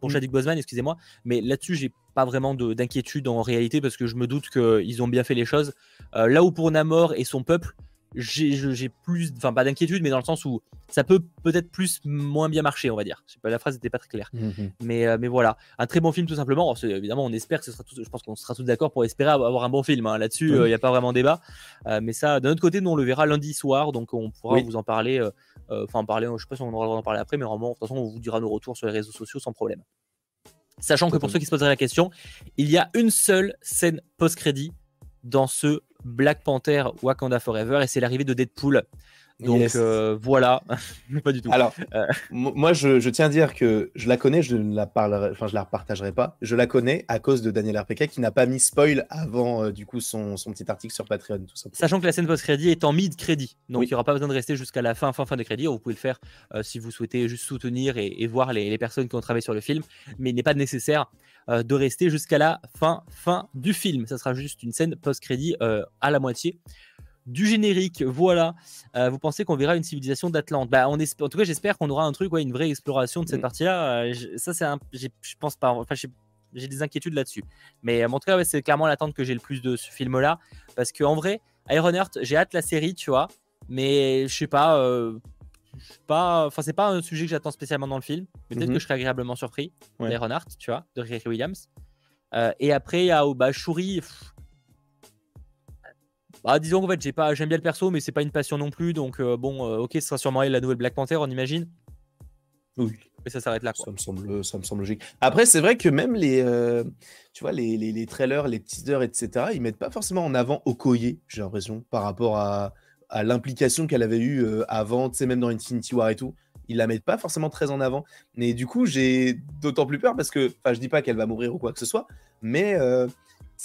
pour mm. Boseman, excusez-moi. Mais là-dessus, j'ai pas vraiment d'inquiétude en réalité parce que je me doute qu'ils ont bien fait les choses. là où pour Namor et son peuple, j'ai plus, enfin pas d'inquiétude, mais dans le sens où ça peut peut-être plus moins bien marcher, on va dire. Pas, la phrase n'était pas très claire. Mhm. mais, euh, mais voilà, un très bon film tout simplement. évidemment, on espère que ce sera tout, je pense qu'on sera tous d'accord pour espérer avoir un bon film. Hein. Là-dessus, il n'y euh, a pas vraiment débat. Euh, mais ça, d'un autre côté, nous on le verra lundi soir, donc on pourra vous en parler. Enfin, en parler, je sais pas si on aura le droit d'en parler après, mais vraiment, de toute façon, on vous dira nos retours sur les réseaux sociaux sans problème. Sachant que pour ceux qui se poseraient la question, il y a une seule scène post-crédit dans ce Black Panther Wakanda Forever et c'est l'arrivée de Deadpool. Donc euh, voilà, pas du tout. Alors, euh. moi je, tiens à dire que je la connais, je ne la parlerai, enfin je la partagerai pas. Je la connais à cause de Daniel RPK qui n'a pas mis spoil avant euh, du coup son, son, petit article sur Patreon. Tout ça. Sachant que la scène post-crédit est en mid-crédit, donc il n'y aura pas besoin de rester jusqu'à la fin, fin, fin de crédit. Vous pouvez le faire si vous souhaitez juste soutenir et, voir les, les, personnes qui ont travaillé sur le film, mais il n'est pas nécessaire de rester jusqu'à la fin, fin du film. Ça sera juste une scène post-crédit à la moitié du générique. Voilà. Euh, vous pensez qu'on verra une civilisation d'Atlante? Bah, on En tout cas, j'espère qu'on aura un truc, ouais, une vraie exploration de cette mm. partie-là. Euh, ça, c'est un. Je pense pas. Enfin, j'ai des inquiétudes là-dessus. Mais en tout cas, c'est clairement l'attente que j'ai le plus de ce film-là. Parce qu'en vrai, Ironheart, j'ai hâte la série, tu vois. Mais je sais pas. Euh, pas enfin c'est pas un sujet que j'attends spécialement dans le film peut-être mm-hmm. que je serai agréablement surpris ouais. Ironheart tu vois de Rick Williams et après il y a oh, bah, Shuri bah, disons qu'en fait, j'ai pas, j'aime bien le perso, mais c'est pas une passion non plus. Donc, euh, bon, euh, ok, ce sera sûrement elle, la nouvelle Black Panther, on imagine. Oui. Et ça s'arrête là. Ça, me semble, ça me semble logique. Après, c'est vrai que même les, euh, tu vois, les, les, les, trailers, les teasers, etc., ils mettent pas forcément en avant Okoye, j'ai l'impression, par rapport à, à l'implication qu'elle avait eue avant, tu sais, même dans Infinity War et tout. ils la mettent pas forcément très en avant. Mais du coup, j'ai d'autant plus peur parce que, enfin, je dis pas qu'elle va mourir ou quoi que ce soit, mais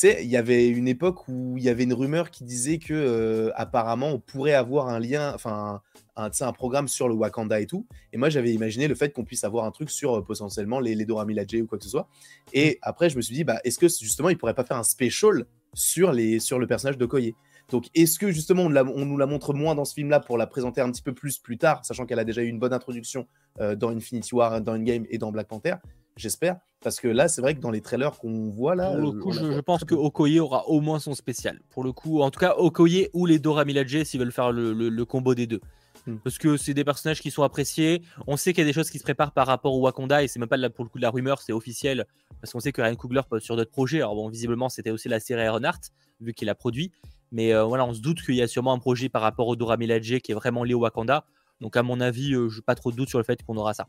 il y avait une époque où il y avait une rumeur qui disait que euh, apparemment on pourrait avoir un lien, enfin, un, un, programme sur le Wakanda et tout. Et moi, j'avais imaginé le fait qu'on puisse avoir un truc sur euh, potentiellement les, les Dora Milaje ou quoi que ce soit. Et mm. après, je me suis dit, bah, est-ce que justement, il pourrait pas faire un special sur, les, sur le personnage de Koye? Donc, est-ce que justement on, nous la montre moins dans ce film-là pour la présenter un petit peu plus plus tard, sachant qu'elle a déjà eu une bonne introduction euh, dans Infinity War, dans Endgame et dans Black Panther? J'espère, parce que là, c'est vrai que dans les trailers qu'on voit là. Pour le coup, je, pense que Okoye aura au moins son spécial. Pour le coup, en tout cas, Okoye ou les Dora Milaje s'ils veulent faire le, combo des deux. Hmm. Parce que c'est des personnages qui sont appréciés. On sait qu'il y a des choses qui se préparent par rapport au Wakanda et c'est même pas pour le coup de la rumeur, c'est officiel. Parce qu'on sait que Ryan Coogler peut sur d'autres projets. Alors bon, visiblement, c'était aussi la série Ironheart, vu qu'il a produit. Mais euh, voilà, on se doute qu'il y a sûrement un projet par rapport au Dora Milaje qui est vraiment lié au Wakanda. Donc à mon avis, euh, je n'ai pas trop de doute sur le fait qu'on aura ça.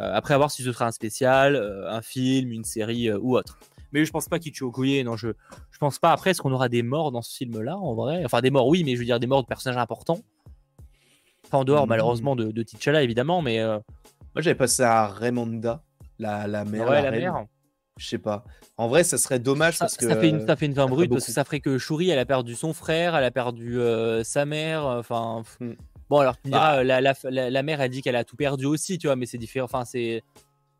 Euh, après, à voir si ce sera un spécial, un film, une série ou autre. Mais je pense pas qu'il Okoye, non, je, je pense pas. Après, est-ce qu'on aura des morts dans ce film-là, en vrai? Enfin, des morts, oui, mais je veux dire des morts de personnages importants. Pas en dehors, hmm. malheureusement, de, de T'Challa, évidemment, mais... Moi, j'avais passé à Raymonda, la, la mère. Ouais, la, mère. Je sais pas. En vrai, ça serait dommage ça, parce que. Ça fait une, ça fait une fin brute parce que ça ferait que Shuri, elle a perdu son frère, elle a perdu euh, sa mère. Enfin. Bon, alors tu bah. la, la, la, mère, a dit qu'elle a tout perdu aussi, tu vois, mais c'est différent. Enfin, c'est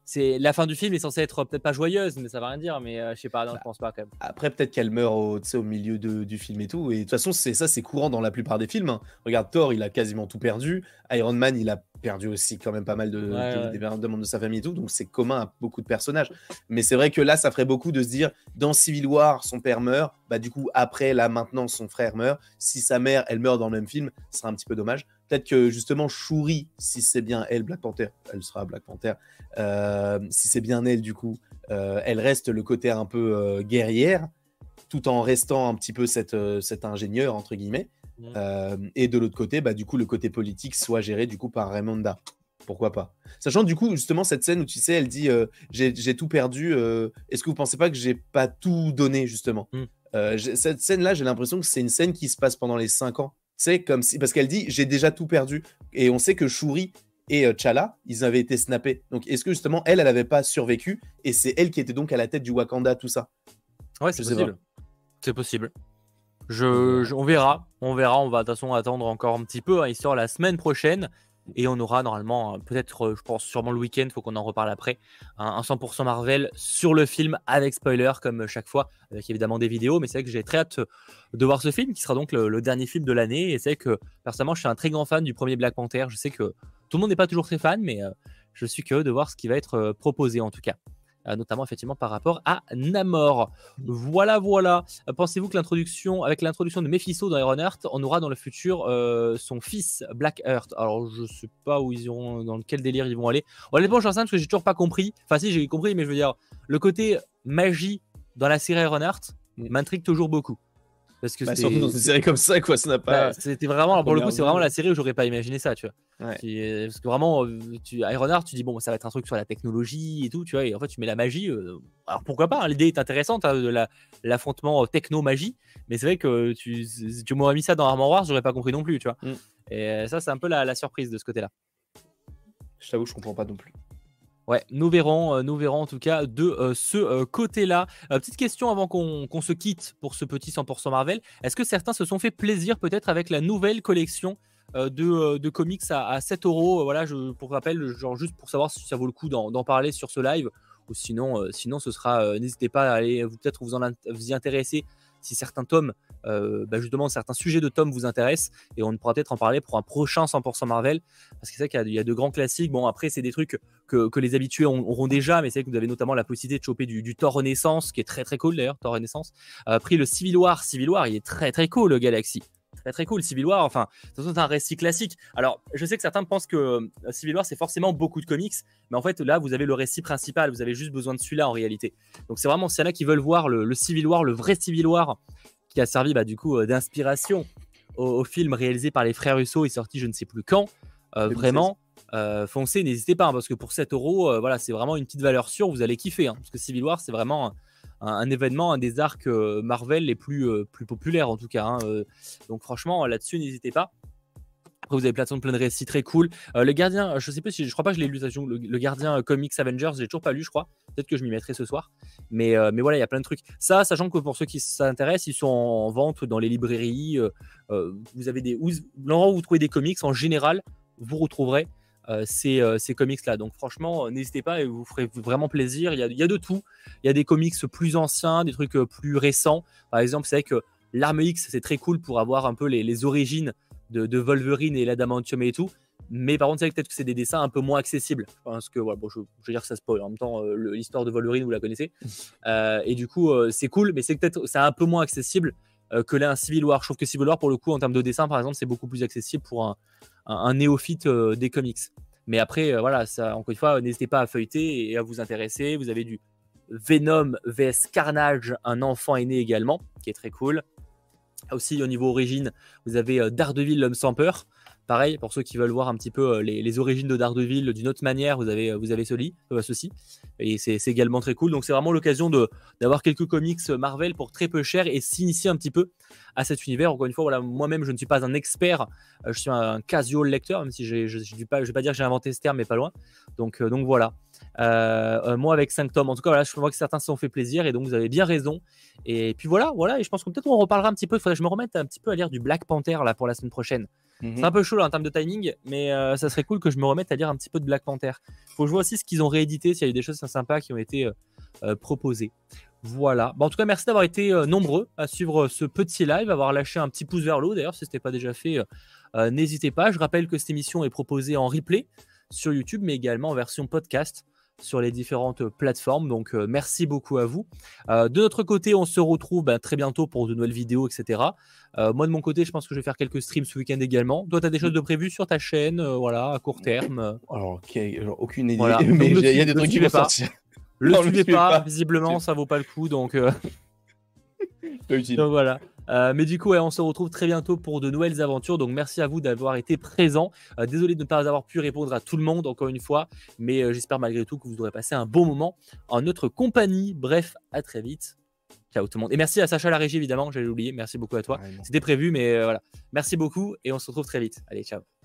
c'est la fin du film est censée être peut-être pas joyeuse, mais ça va rien dire. Mais euh, je sais pas, non, je bah, pense pas quand même. Après, peut-être qu'elle meurt au, au milieu de, du film et tout. Et de toute façon, c'est ça, c'est courant dans la plupart des films. Hein. Regarde Thor, il a quasiment tout perdu. Iron Man, il a perdu aussi quand même pas mal de, des membres de sa famille et tout. Donc c'est commun à beaucoup de personnages. Mais c'est vrai que là, ça ferait beaucoup de se dire, dans Civil War, son père meurt. Bah du coup, après, là maintenant, son frère meurt. Si sa mère, elle meurt dans le même film, ce sera un petit peu dommage. Peut-être que justement Shuri, si c'est bien elle, Black Panther, elle sera Black Panther. Euh, si c'est bien elle, du coup, euh, elle reste le côté un peu euh, guerrière, tout en restant un petit peu cette, cet ingénieur entre guillemets. et de l'autre côté, bah, du coup, le côté politique soit géré du coup par Raymonda. Pourquoi pas? Sachant du coup, justement, cette scène où tu sais, elle dit j'ai tout perdu. Est-ce que vous pensez pas que j'ai pas tout donné justement mm. Cette scène-là, j'ai l'impression que c'est une scène qui se passe pendant les 5 ans c'est comme si. Parce qu'elle dit j'ai déjà tout perdu. Et on sait que Shuri et euh, Chala, ils avaient été snappés. Donc est-ce que justement, elle, elle n'avait pas survécu et c'est elle qui était donc à la tête du Wakanda, tout ça? Ouais, c'est possible. C'est possible. Je, on verra. On verra. On va de toute façon attendre encore un petit peu. Hein, il sort la semaine prochaine. Et on aura normalement, euh, peut-être, euh, je pense sûrement le week-end, faut qu'on en reparle après, un 100% Marvel sur le film avec spoiler comme chaque fois, avec évidemment des vidéos. Mais c'est vrai que j'ai très hâte de voir ce film qui sera donc le, dernier film de l'année. Et c'est que personnellement, je suis un très grand fan du premier Black Panther. Je sais que tout le monde n'est pas toujours très fan, mais euh, je suis curieux de voir ce qui va être proposé en tout cas. Euh, notamment effectivement par rapport à Namor. Voilà, voilà. Euh, pensez-vous que l'introduction, avec l'introduction de Mephisto dans Ironheart, on aura dans le futur euh, son fils Black Earth? Alors je sais pas où ils iront, dans quel délire ils vont aller. Honnêtement, j'en sais parce que j'ai toujours pas compris. Enfin si, j'ai compris, mais je veux dire, le côté magie dans la série Ironheart mm. m'intrigue toujours beaucoup. Parce que bah, surtout dans une série comme ça, quoi, ça n'a pas. Bah, c'était vraiment, pour le coup, c'est vraiment la série où j'aurais pas imaginé ça, tu vois. parce que vraiment, euh, tu, Ironheart, tu dis, bon, ça va être un truc sur la technologie et tout, tu vois, et en fait, tu mets la magie. Euh, alors pourquoi pas, hein, l'idée est intéressante, hein, de l'affrontement techno-magie, mais c'est vrai que tu, tu m'aurais mis ça dans Armor Wars, j'aurais pas compris non plus, tu vois. Mm. Et euh, ça, c'est un peu la, la surprise de ce côté-là. Je t'avoue, je comprends pas non plus. Ouais, nous verrons, euh, nous verrons en tout cas de euh, ce euh, côté-là. petite question avant qu'on se quitte pour ce petit 100% Marvel. Est-ce que certains se sont fait plaisir peut-être avec la nouvelle collection de, comics à, 7 euros? Voilà, je, pour rappel, genre juste pour savoir si ça vaut le coup d'en parler sur ce live. Ou sinon, sinon ce sera, n'hésitez pas à aller peut-être vous, vous y intéresser si certains tomes, euh, bah, justement, certains sujets de tomes vous intéressent, et on pourra peut-être en parler pour un prochain 100% Marvel, parce que c'est vrai qu'il y, a de grands classiques. Bon, après, c'est des trucs que, les habitués auront déjà, mais c'est vrai que vous avez notamment la possibilité de choper du, Thor Renaissance, qui est très très cool d'ailleurs, Thor Renaissance. Euh, le Civil War, Civil War, il est très très cool, le Galaxy très très cool. Civil War, enfin, c'est un récit classique. Alors, je sais que certains pensent que euh, Civil War, c'est forcément beaucoup de comics, mais en fait, là, vous avez le récit principal, vous avez juste besoin de celui-là en réalité. Donc, c'est vraiment, a qui veulent voir le, Civil War, le vrai Civil War, qui a servi bah, du coup euh, d'inspiration au, film réalisé par les frères Russo et sorti je ne sais plus quand, euh, vraiment. foncez, n'hésitez pas, hein, parce que pour 7 euros, voilà, c'est vraiment une petite valeur sûre, vous allez kiffer, hein, parce que Civil War, c'est vraiment un, événement, un des arcs euh, Marvel les plus, euh, plus populaires en tout cas. Hein, euh. donc franchement, là-dessus, n'hésitez pas. Après, vous avez Platon plein de récits très cool. Le gardien, je sais pas si je crois pas que je l'ai lu. Le, gardien Comics Avengers, j'ai toujours pas lu, je crois. Peut-être que je m'y mettrai ce soir. Mais, mais voilà, il y a plein de trucs. Ça, sachant que pour ceux qui s'intéressent, ils sont en vente dans les librairies. vous avez des l'endroit où vous trouvez des comics en général, vous retrouverez ces, euh, ces comics-là. Donc franchement, euh, n'hésitez pas et vous ferez vraiment plaisir. Il y, a, il y, a, de tout. Il y a des comics plus anciens, des trucs plus récents. Par exemple, c'est vrai que l'arme X, c'est très cool pour avoir un peu les, les origines de, de, Wolverine et l'adamantium et tout. Mais par contre, c'est peut-être que c'est des dessins un peu moins accessibles. Parce que, voilà, bon, je, je, veux dire que ça spoil. En même temps, l'histoire de Wolverine, vous la connaissez. et du coup, c'est cool, mais c'est peut-être c'est un peu moins accessible que là, un Civil War. Je trouve que Civil War, pour le coup, en termes de dessin, par exemple, c'est beaucoup plus accessible pour un, un, néophyte euh, des comics. Mais après, euh, voilà, ça, encore une fois, n'hésitez pas à feuilleter et à vous intéresser. Vous avez du Venom vs Carnage, un enfant aîné également, qui est très cool. Aussi, au niveau origine, vous avez euh, Daredevil, l'homme sans peur. Pareil, pour ceux qui veulent voir un petit peu les, origines de Daredevil d'une autre manière, vous avez, vous avez ceci, ceci. Et c'est également très cool. Donc, c'est vraiment l'occasion d'avoir quelques comics Marvel pour très peu cher et s'initier un petit peu à cet univers. Encore une fois, voilà, moi-même, je ne suis pas un expert, euh, je suis un casual lecteur, même si je ne vais pas, dire que j'ai inventé ce terme, mais pas loin. Donc, euh, donc voilà. Euh, moi, avec 5 tomes, en tout cas, voilà, je vois que certains se sont fait plaisir et donc vous avez bien raison. Et puis voilà, voilà, et je pense qu'on peut-être on reparlera un petit peu. Il faudrait que je me remette un petit peu à lire du Black Panther là pour la semaine prochaine. Mhm. C'est un peu chaud là, en termes de timing, mais ça serait cool que je me remette à lire un petit peu de Black Panther. Faut que je vois aussi ce qu'ils ont réédité, s'il y a eu des choses sympas qui ont été proposées. Voilà. en tout cas, merci d'avoir été euh, nombreux à suivre ce petit live, avoir lâché un petit pouce vers le haut. D'ailleurs, si ce n'était pas déjà fait, euh, euh, n'hésitez pas. Je rappelle que cette émission est proposée en replay sur YouTube, mais également en version podcast sur les différentes plateformes. Donc, merci beaucoup à vous. de notre côté, on se retrouve ben, très bientôt pour de nouvelles vidéos, etc. moi, de mon côté, je pense que je vais faire quelques streams ce week-end également. Toi, tu as des choses de prévues sur ta chaîne, voilà, à court terme Alors, aucune idée, mais il y a des trucs qui vont sortir. Le suivez pas, visiblement, ça vaut pas le coup, donc. Euh, donc voilà. Euh, mais du coup, on se retrouve très bientôt pour de nouvelles aventures. Donc merci à vous d'avoir été présents. Euh, désolé de ne pas avoir pu répondre à tout le monde encore une fois, mais j'espère malgré tout que vous aurez passé un bon moment en notre compagnie. Bref, à très vite. Ciao tout le monde. Et merci à Sacha la régie évidemment, j'allais l'oublier. Merci beaucoup à toi. C'était prévu, mais voilà. Merci beaucoup et on se retrouve très vite. Allez, ciao.